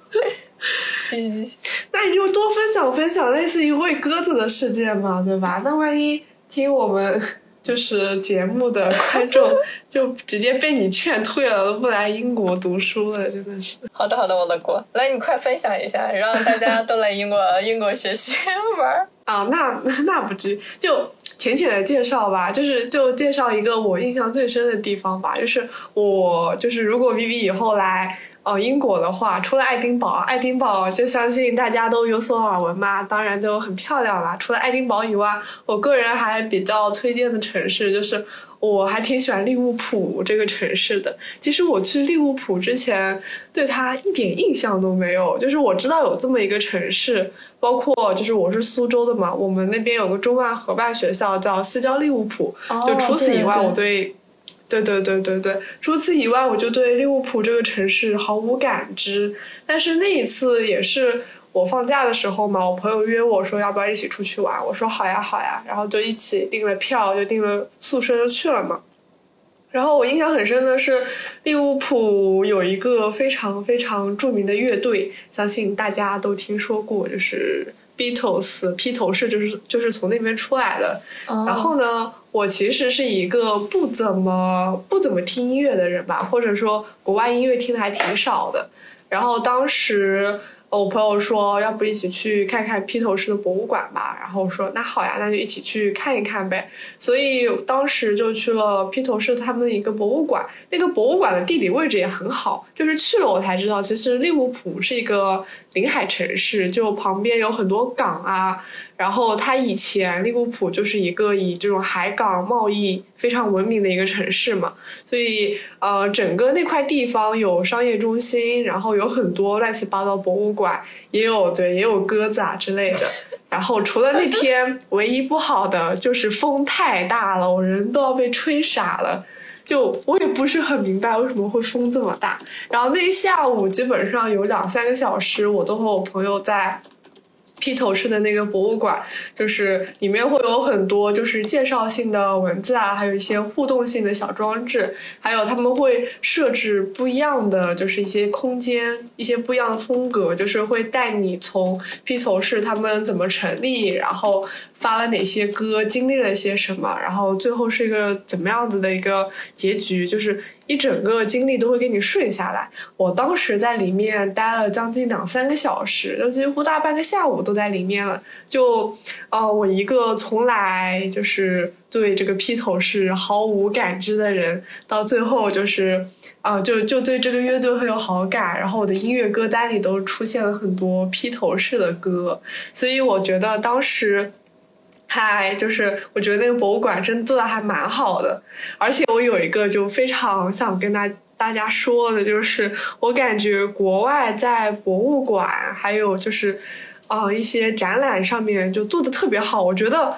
继续继续。那你就多分享分享类似于喂鸽子的事件嘛，对吧？那万一听我们就是节目的观众就直接被你劝退了，都不来英国读书了，真的是。好的好的，我的国，来你快分享一下，让大家都来英国英国学习玩儿。啊，那 <laughs> 那不至于，就浅浅的介绍吧，就是就介绍一个我印象最深的地方吧，就是我就是如果 Vivi 以后来呃英国的话，除了爱丁堡，爱丁堡就相信大家都有所耳闻嘛，当然都很漂亮啦。除了爱丁堡以外，我个人还比较推荐的城市就是。我还挺喜欢利物浦这个城市的。其实我去利物浦之前，对它一点印象都没有。就是我知道有这么一个城市，包括就是我是苏州的嘛，我们那边有个中外合办学校叫西交利物浦。哦就除此以外，对对我对，对对对对对，除此以外，我就对利物浦这个城市毫无感知。但是那一次也是我放假的时候嘛，我朋友约我说要不要一起出去玩，我说好呀好呀，然后就一起订了票，就订了宿舍就去了嘛。然后我印象很深的是，利物浦有一个非常非常著名的乐队，相信大家都听说过，就是 Beatles，披头士就是就是从那边出来的。哦然后呢，我其实是一个不怎么不怎么听音乐的人吧，或者说国外音乐听的还挺少的。然后当时呃我朋友说，要不一起去看看披头士的博物馆吧？然后我说那好呀，那就一起去看一看呗。所以当时就去了披头士他们的一个博物馆，那个博物馆的地理位置也很好，就是去了我才知道，其实利物浦是一个临海城市，就旁边有很多港啊。然后它以前利物浦就是一个以这种海港贸易非常闻名的一个城市嘛，所以呃，整个那块地方有商业中心，然后有很多乱七八糟博物馆，也有对也有鸽子啊之类的。然后除了那天唯一不好的就是风太大了，我人都要被吹傻了。就我也不是很明白为什么会风这么大。然后那一下午基本上有两三个小时，我都和我朋友在。披头士的那个博物馆，就是里面会有很多就是介绍性的文字啊，还有一些互动性的小装置，还有他们会设置不一样的就是一些空间，一些不一样的风格，就是会带你从披头士他们怎么成立，然后发了哪些歌，经历了些什么，然后最后是一个怎么样子的一个结局，就是一整个经历都会给你顺下来。我当时在里面待了将近两三个小时，就几乎大半个下午都在里面了。就呃，我一个从来就是对这个披头士毫无感知的人，到最后就是啊、就就对这个乐队很有好感，然后我的音乐歌单里都出现了很多披头士的歌，所以我觉得当时。嗨就是，我觉得那个博物馆真的做的还蛮好的，而且我有一个就非常想跟大大家说的，就是我感觉国外在博物馆还有就是，呃一些展览上面就做的特别好。我觉得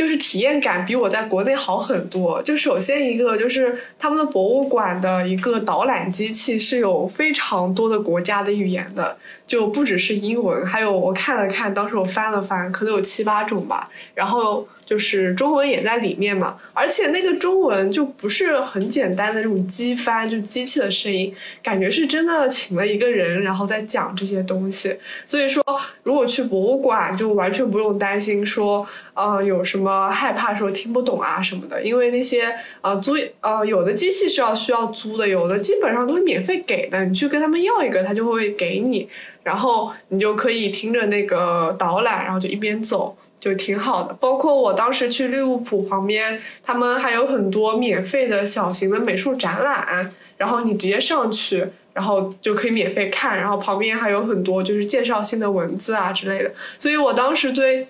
就是体验感比我在国内好很多。就首先一个就是他们的博物馆的一个导览机器是有非常多的国家的语言的，就不只是英文，还有我看了看，当时我翻了翻，可能有七八种吧。然后。就是中文也在里面嘛，而且那个中文就不是很简单的这种机翻，就机器的声音，感觉是真的请了一个人，然后在讲这些东西。所以说，如果去博物馆，就完全不用担心说，呃，有什么害怕说听不懂啊什么的，因为那些呃租呃有的机器是要需要租的，有的基本上都是免费给的，你去跟他们要一个，他就会给你，然后你就可以听着那个导览，然后就一边走。就挺好的，包括我当时去利物浦旁边，他们还有很多免费的小型的美术展览，然后你直接上去，然后就可以免费看，然后旁边还有很多就是介绍性的文字啊之类的，所以我当时对。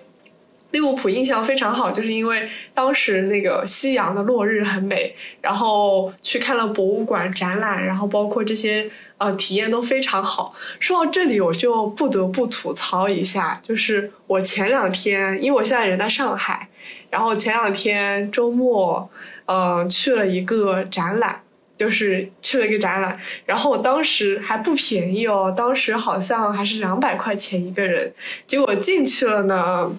利物浦印象非常好，就是因为当时那个夕阳的落日很美，然后去看了博物馆展览，然后包括这些呃体验都非常好。说到这里，我就不得不吐槽一下，就是我前两天，因为我现在人在上海，然后前两天周末，嗯，去了一个展览，就是去了一个展览，然后我当时还不便宜哦，当时好像还是两百块钱一个人，结果进去了呢。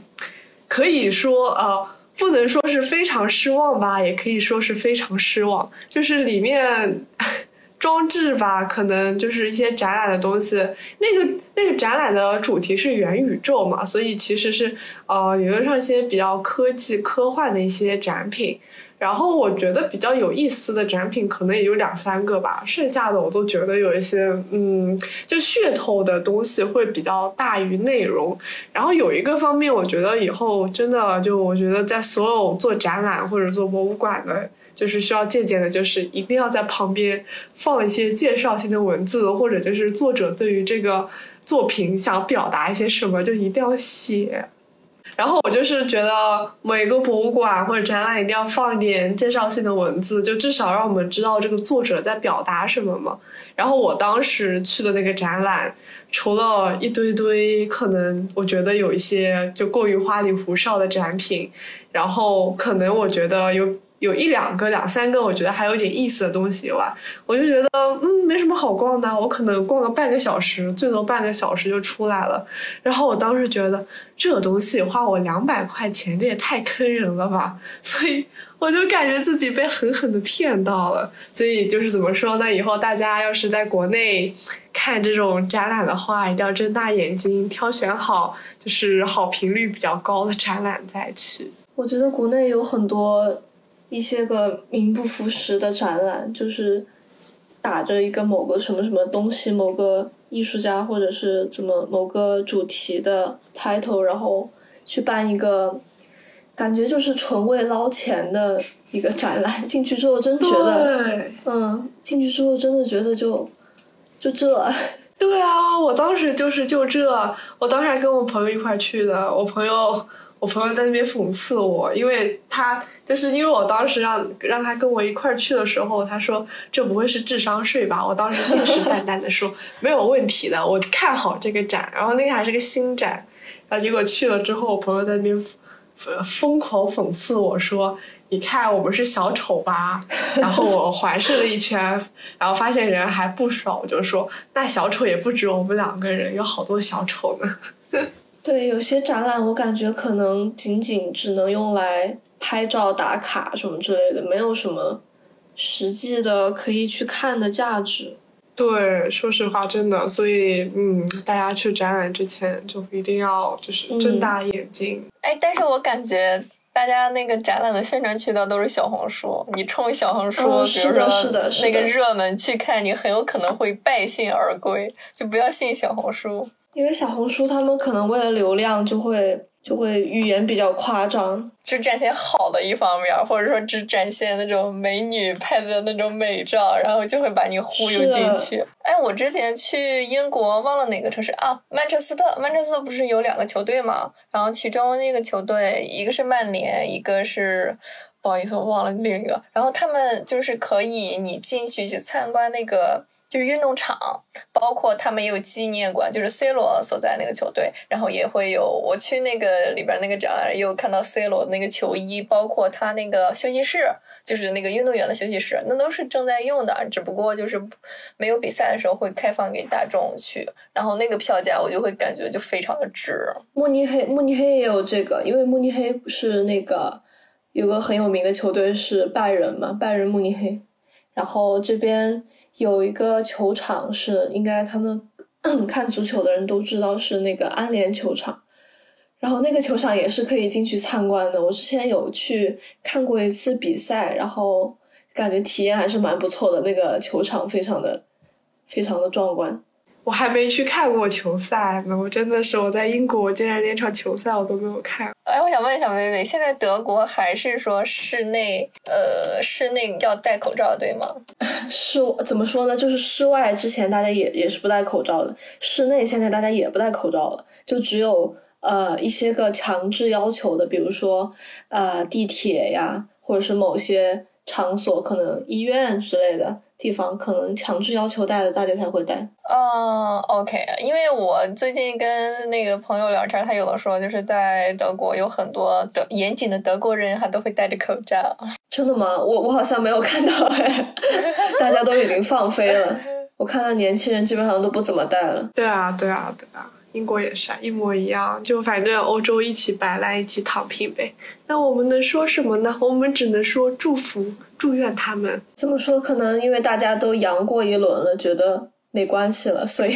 可以说，呃，不能说是非常失望吧，也可以说是非常失望。就是里面 <laughs> 装置吧，可能就是一些展览的东西。那个那个展览的主题是元宇宙嘛，所以其实是呃，理论上一些比较科技科幻的一些展品。然后我觉得比较有意思的展品可能也就两三个吧，剩下的我都觉得有一些，嗯，就噱头的东西会比较大于内容。然后有一个方面，我觉得以后真的就我觉得在所有做展览或者做博物馆的，就是需要借鉴的，就是一定要在旁边放一些介绍性的文字，或者就是作者对于这个作品想表达一些什么，就一定要写。然后我就是觉得每个博物馆或者展览一定要放一点介绍性的文字，就至少让我们知道这个作者在表达什么嘛。然后我当时去的那个展览，除了一堆堆可能我觉得有一些就过于花里胡哨的展品，然后可能我觉得有。有一两个、两三个，我觉得还有点意思的东西吧，我就觉得嗯，没什么好逛的，我可能逛个半个小时，最多半个小时就出来了。然后我当时觉得这东西花我两百块钱，这也太坑人了吧，<laughs> 所以我就感觉自己被狠狠的骗到了。所以就是怎么说呢？以后大家要是在国内看这种展览的话，一定要睁大眼睛，挑选好就是好频率比较高的展览再去。我觉得国内有很多。一些个名不副实的展览，就是打着一个某个什么什么东西、某个艺术家或者是怎么某个主题的 title，然后去办一个，感觉就是纯为捞钱的一个展览。<laughs> 进去之后真觉得，嗯，进去之后真的觉得就就这。<laughs> 对啊，我当时就是就这，我当时还跟我朋友一块去的，我朋友。我朋友在那边讽刺我，因为他就是因为我当时让让他跟我一块儿去的时候，他说这不会是智商税吧？我当时信誓旦旦的说没有问题的，我看好这个展。然后那个还是个新展，然后结果去了之后，我朋友在那边疯狂讽刺我说：“你看我们是小丑吧？”然后我环视了一圈，然后发现人还不少，我就说：“那小丑也不止我们两个人，有好多小丑呢。”对，有些展览我感觉可能仅仅只能用来拍照打卡什么之类的，没有什么实际的可以去看的价值。对，说实话，真的，所以嗯，大家去展览之前就一定要就是睁大眼睛。哎，但是我感觉大家那个展览的宣传渠道都是小红书，你冲小红书，比如说那个热门去看，你很有可能会败兴而归，就不要信小红书。因为小红书他们可能为了流量，就会就会语言比较夸张，只展现好的一方面，或者说只展现那种美女拍的那种美照，然后就会把你忽悠进去。哎，我之前去英国，忘了哪个城市啊？曼彻斯特，曼彻斯特不是有两个球队嘛？然后其中那个球队，一个是曼联，一个是不好意思，我忘了另一个。然后他们就是可以你进去去参观那个。就是运动场，包括他们也有纪念馆，就是 C 罗所在那个球队，然后也会有我去那个里边那个展览，也有看到 C 罗那个球衣，包括他那个休息室，就是那个运动员的休息室，那都是正在用的，只不过就是没有比赛的时候会开放给大众去，然后那个票价我就会感觉就非常的值。慕尼黑，慕尼黑也有这个，因为慕尼黑不是那个有个很有名的球队是拜仁嘛，拜仁慕尼黑，然后这边。有一个球场是应该他们 <coughs> 看足球的人都知道是那个安联球场，然后那个球场也是可以进去参观的。我之前有去看过一次比赛，然后感觉体验还是蛮不错的。那个球场非常的非常的壮观。我还没去看过球赛呢，我真的是我在英国，我竟然连场球赛我都没有看。哎，我想问一下薇薇，现在德国还是说室内呃室内要戴口罩对吗？室怎么说呢？就是室外之前大家也也是不戴口罩的，室内现在大家也不戴口罩了，就只有呃一些个强制要求的，比如说呃地铁呀，或者是某些场所，可能医院之类的。地方可能强制要求戴的，大家才会戴。嗯，OK，因为我最近跟那个朋友聊天，他有的说就是在德国有很多德严谨的德国人，他都会戴着口罩。真的吗？我我好像没有看到哎，<laughs> 大家都已经放飞了。我看到年轻人基本上都不怎么戴了。对啊，对啊，对啊。英国也是啊，一模一样，就反正欧洲一起摆烂，一起躺平呗。那我们能说什么呢？我们只能说祝福、祝愿他们。这么说，可能因为大家都阳过一轮了，觉得没关系了，所以。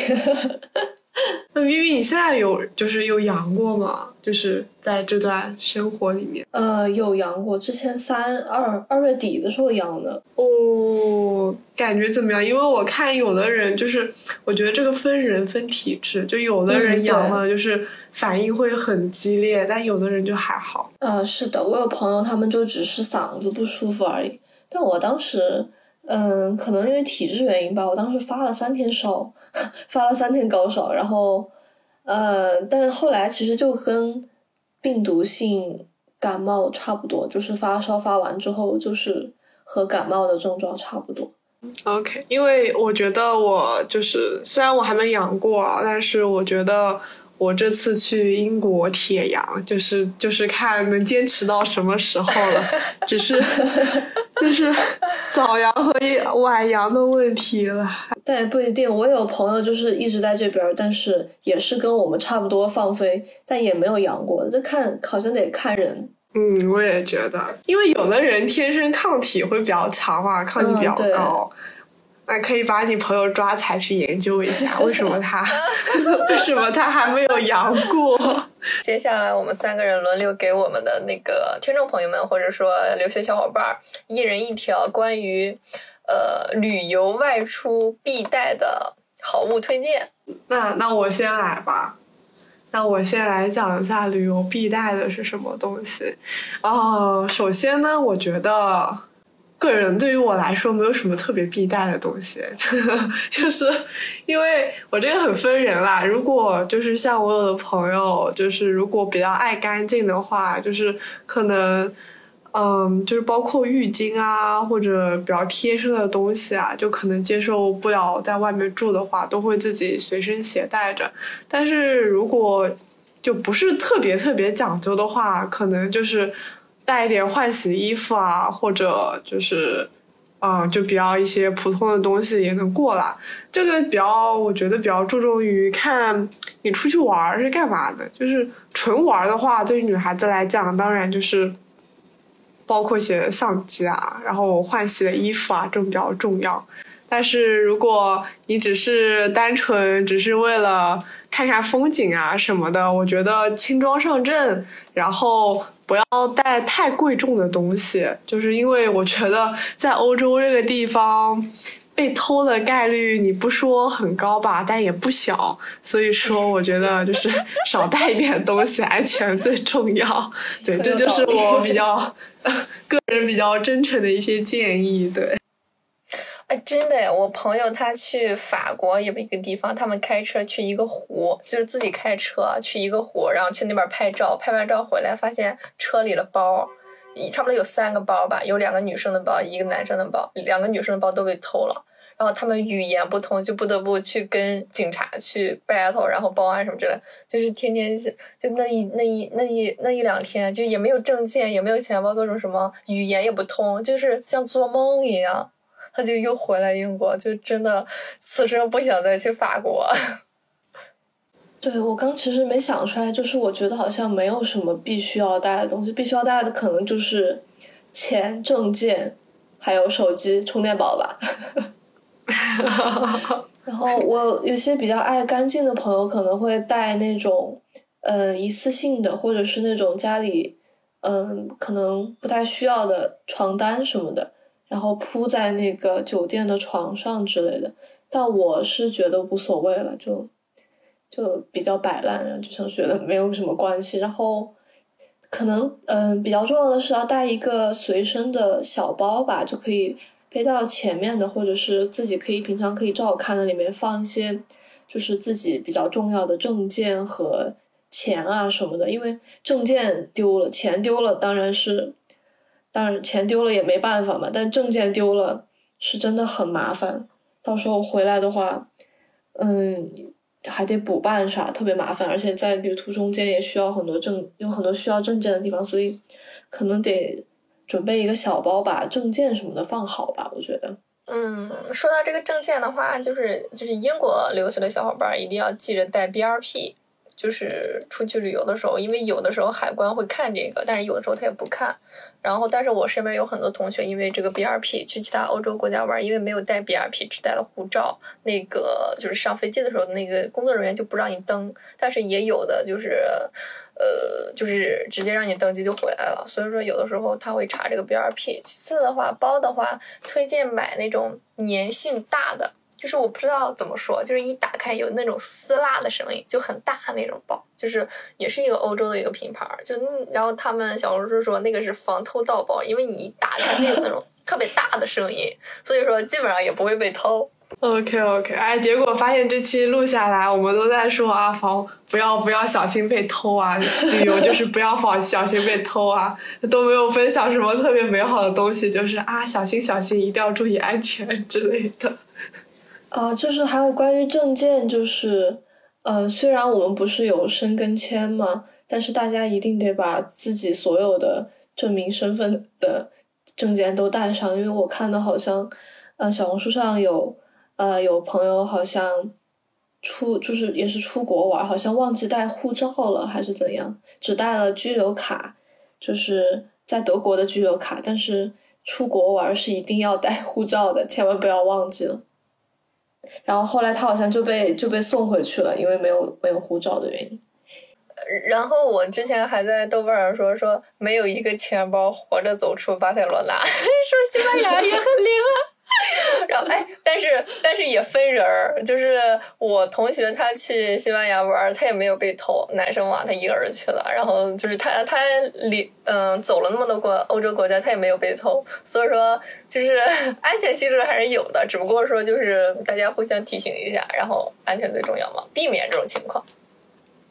<laughs> 那咪咪，你现在有就是有阳过吗？就是在这段生活里面，呃，有阳过，之前三二二月底的时候阳的。哦，感觉怎么样？因为我看有的人就是，我觉得这个分人分体质，就有的人阳了就是反应会很激烈，但有的人就还好。呃，是的，我有朋友他们就只是嗓子不舒服而已，但我当时，嗯，可能因为体质原因吧，我当时发了三天烧，<laughs> 发了三天高烧，然后。呃，但是后来其实就跟病毒性感冒差不多，就是发烧发完之后，就是和感冒的症状差不多。OK，因为我觉得我就是虽然我还没阳过，但是我觉得。我这次去英国铁阳，就是就是看能坚持到什么时候了，只是 <laughs> 就是早阳和晚阳的问题了。但也不一定，我有朋友就是一直在这边，但是也是跟我们差不多放飞，但也没有阳过。这看好像得看人。嗯，我也觉得，因为有的人天生抗体会比较强嘛，抗体比较高。那可以把你朋友抓起来去研究一下，为什么他 <laughs> 为什么他还没有阳过？<laughs> 接下来我们三个人轮流给我们的那个听众朋友们，或者说留学小伙伴，一人一条关于呃旅游外出必带的好物推荐。那那我先来吧，那我先来讲一下旅游必带的是什么东西。哦，首先呢，我觉得。个人对于我来说没有什么特别必带的东西，<laughs> 就是因为我这个很分人啦。如果就是像我有的朋友，就是如果比较爱干净的话，就是可能，嗯，就是包括浴巾啊或者比较贴身的东西啊，就可能接受不了在外面住的话，都会自己随身携带着。但是如果就不是特别特别讲究的话，可能就是。带一点换洗衣服啊，或者就是，嗯，就比较一些普通的东西也能过啦。这个比较，我觉得比较注重于看你出去玩是干嘛的。就是纯玩的话，对于女孩子来讲，当然就是包括一些相机啊，然后换洗的衣服啊，这种比较重要。但是如果你只是单纯只是为了看看风景啊什么的，我觉得轻装上阵，然后。不要带太贵重的东西，就是因为我觉得在欧洲这个地方被偷的概率，你不说很高吧，但也不小。所以说，我觉得就是少带一点东西，安全最重要。对，这就是我比较 <laughs> 个人比较真诚的一些建议。对。哎，真的，我朋友他去法国有一个地方，他们开车去一个湖，就是自己开车去一个湖，然后去那边拍照，拍完照回来发现车里的包，差不多有三个包吧，有两个女生的包，一个男生的包，两个女生的包都被偷了。然后他们语言不通，就不得不去跟警察去 battle，然后报案什么之类，就是天天就那一那一那一那一两天，就也没有证件，也没有钱包，各种什么语言也不通，就是像做梦一样。他就又回来英国，就真的此生不想再去法国。<laughs> 对我刚其实没想出来，就是我觉得好像没有什么必须要带的东西，必须要带的可能就是钱、证件，还有手机、充电宝吧。<laughs> 然后我有些比较爱干净的朋友可能会带那种嗯一次性的，或者是那种家里嗯可能不太需要的床单什么的，然后铺在那个酒店的床上之类的。但我是觉得无所谓了，就。就比较摆烂，然后就想觉得没有什么关系。然后可能嗯，比较重要的是要带一个随身的小包吧，就可以背到前面的，或者是自己可以平常可以照看的，里面放一些就是自己比较重要的证件和钱啊什么的。因为证件丢了，钱丢了，当然是当然钱丢了也没办法嘛。但证件丢了是真的很麻烦，到时候回来的话，嗯。还得补办啥，特别麻烦，而且在旅途中间也需要很多证，有很多需要证件的地方，所以可能得准备一个小包，把证件什么的放好吧。我觉得。嗯，说到这个证件的话，就是就是英国留学的小伙伴一定要记着带 BRP。就是出去旅游的时候，因为有的时候海关会看这个，但是有的时候他也不看。然后，但是我身边有很多同学因为这个 BRP 去其他欧洲国家玩，因为没有带 BRP，只带了护照，那个就是上飞机的时候，那个工作人员就不让你登。但是也有的就是，呃，就是直接让你登机就回来了。所以说，有的时候他会查这个 BRP。其次的话，包的话，推荐买那种粘性大的。就是我不知道怎么说，就是一打开有那种撕拉的声音，就很大那种包，就是也是一个欧洲的一个品牌，就然后他们小红书说那个是防偷盗包，因为你一打开会有那种特别大的声音，所以说基本上也不会被偷。OK OK，哎，结果发现这期录下来，我们都在说啊，防不要不要小心被偷啊，旅游就是不要防小心被偷啊，都没有分享什么特别美好的东西，就是啊，小心小心，一定要注意安全之类的。啊，就是还有关于证件，就是，呃，虽然我们不是有申根签嘛，但是大家一定得把自己所有的证明身份的证件都带上，因为我看到好像，呃，小红书上有，呃，有朋友好像出就是也是出国玩，好像忘记带护照了还是怎样，只带了居留卡，就是在德国的居留卡，但是出国玩是一定要带护照的，千万不要忘记了。然后后来他好像就被就被送回去了，因为没有没有护照的原因。然后我之前还在豆瓣上说说没有一个钱包活着走出巴塞罗那，<laughs> 说西班牙也很厉害。<laughs> 然后哎，但是但是也分人儿，就是我同学他去西班牙玩，他也没有被偷，男生嘛，他一个人去了。然后就是他他离嗯走了那么多国欧洲国家，他也没有被偷。所以说就是 <laughs> 安全系数还是有的，只不过说就是大家互相提醒一下，然后安全最重要嘛，避免这种情况。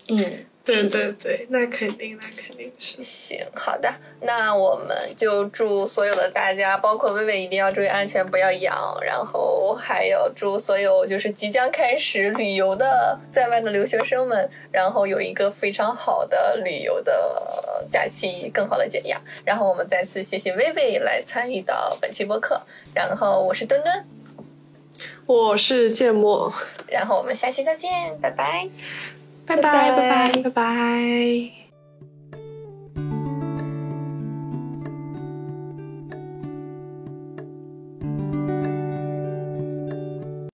嗯。对对对，那肯定，那肯定是。行，好的，那我们就祝所有的大家，包括薇薇，一定要注意安全，不要阳。然后还有祝所有就是即将开始旅游的在外的留学生们，然后有一个非常好的旅游的假期，更好的解压。然后我们再次谢谢薇薇来参与到本期播客。然后我是墩墩，我是芥末。然后我们下期再见，拜拜。拜拜拜拜拜拜。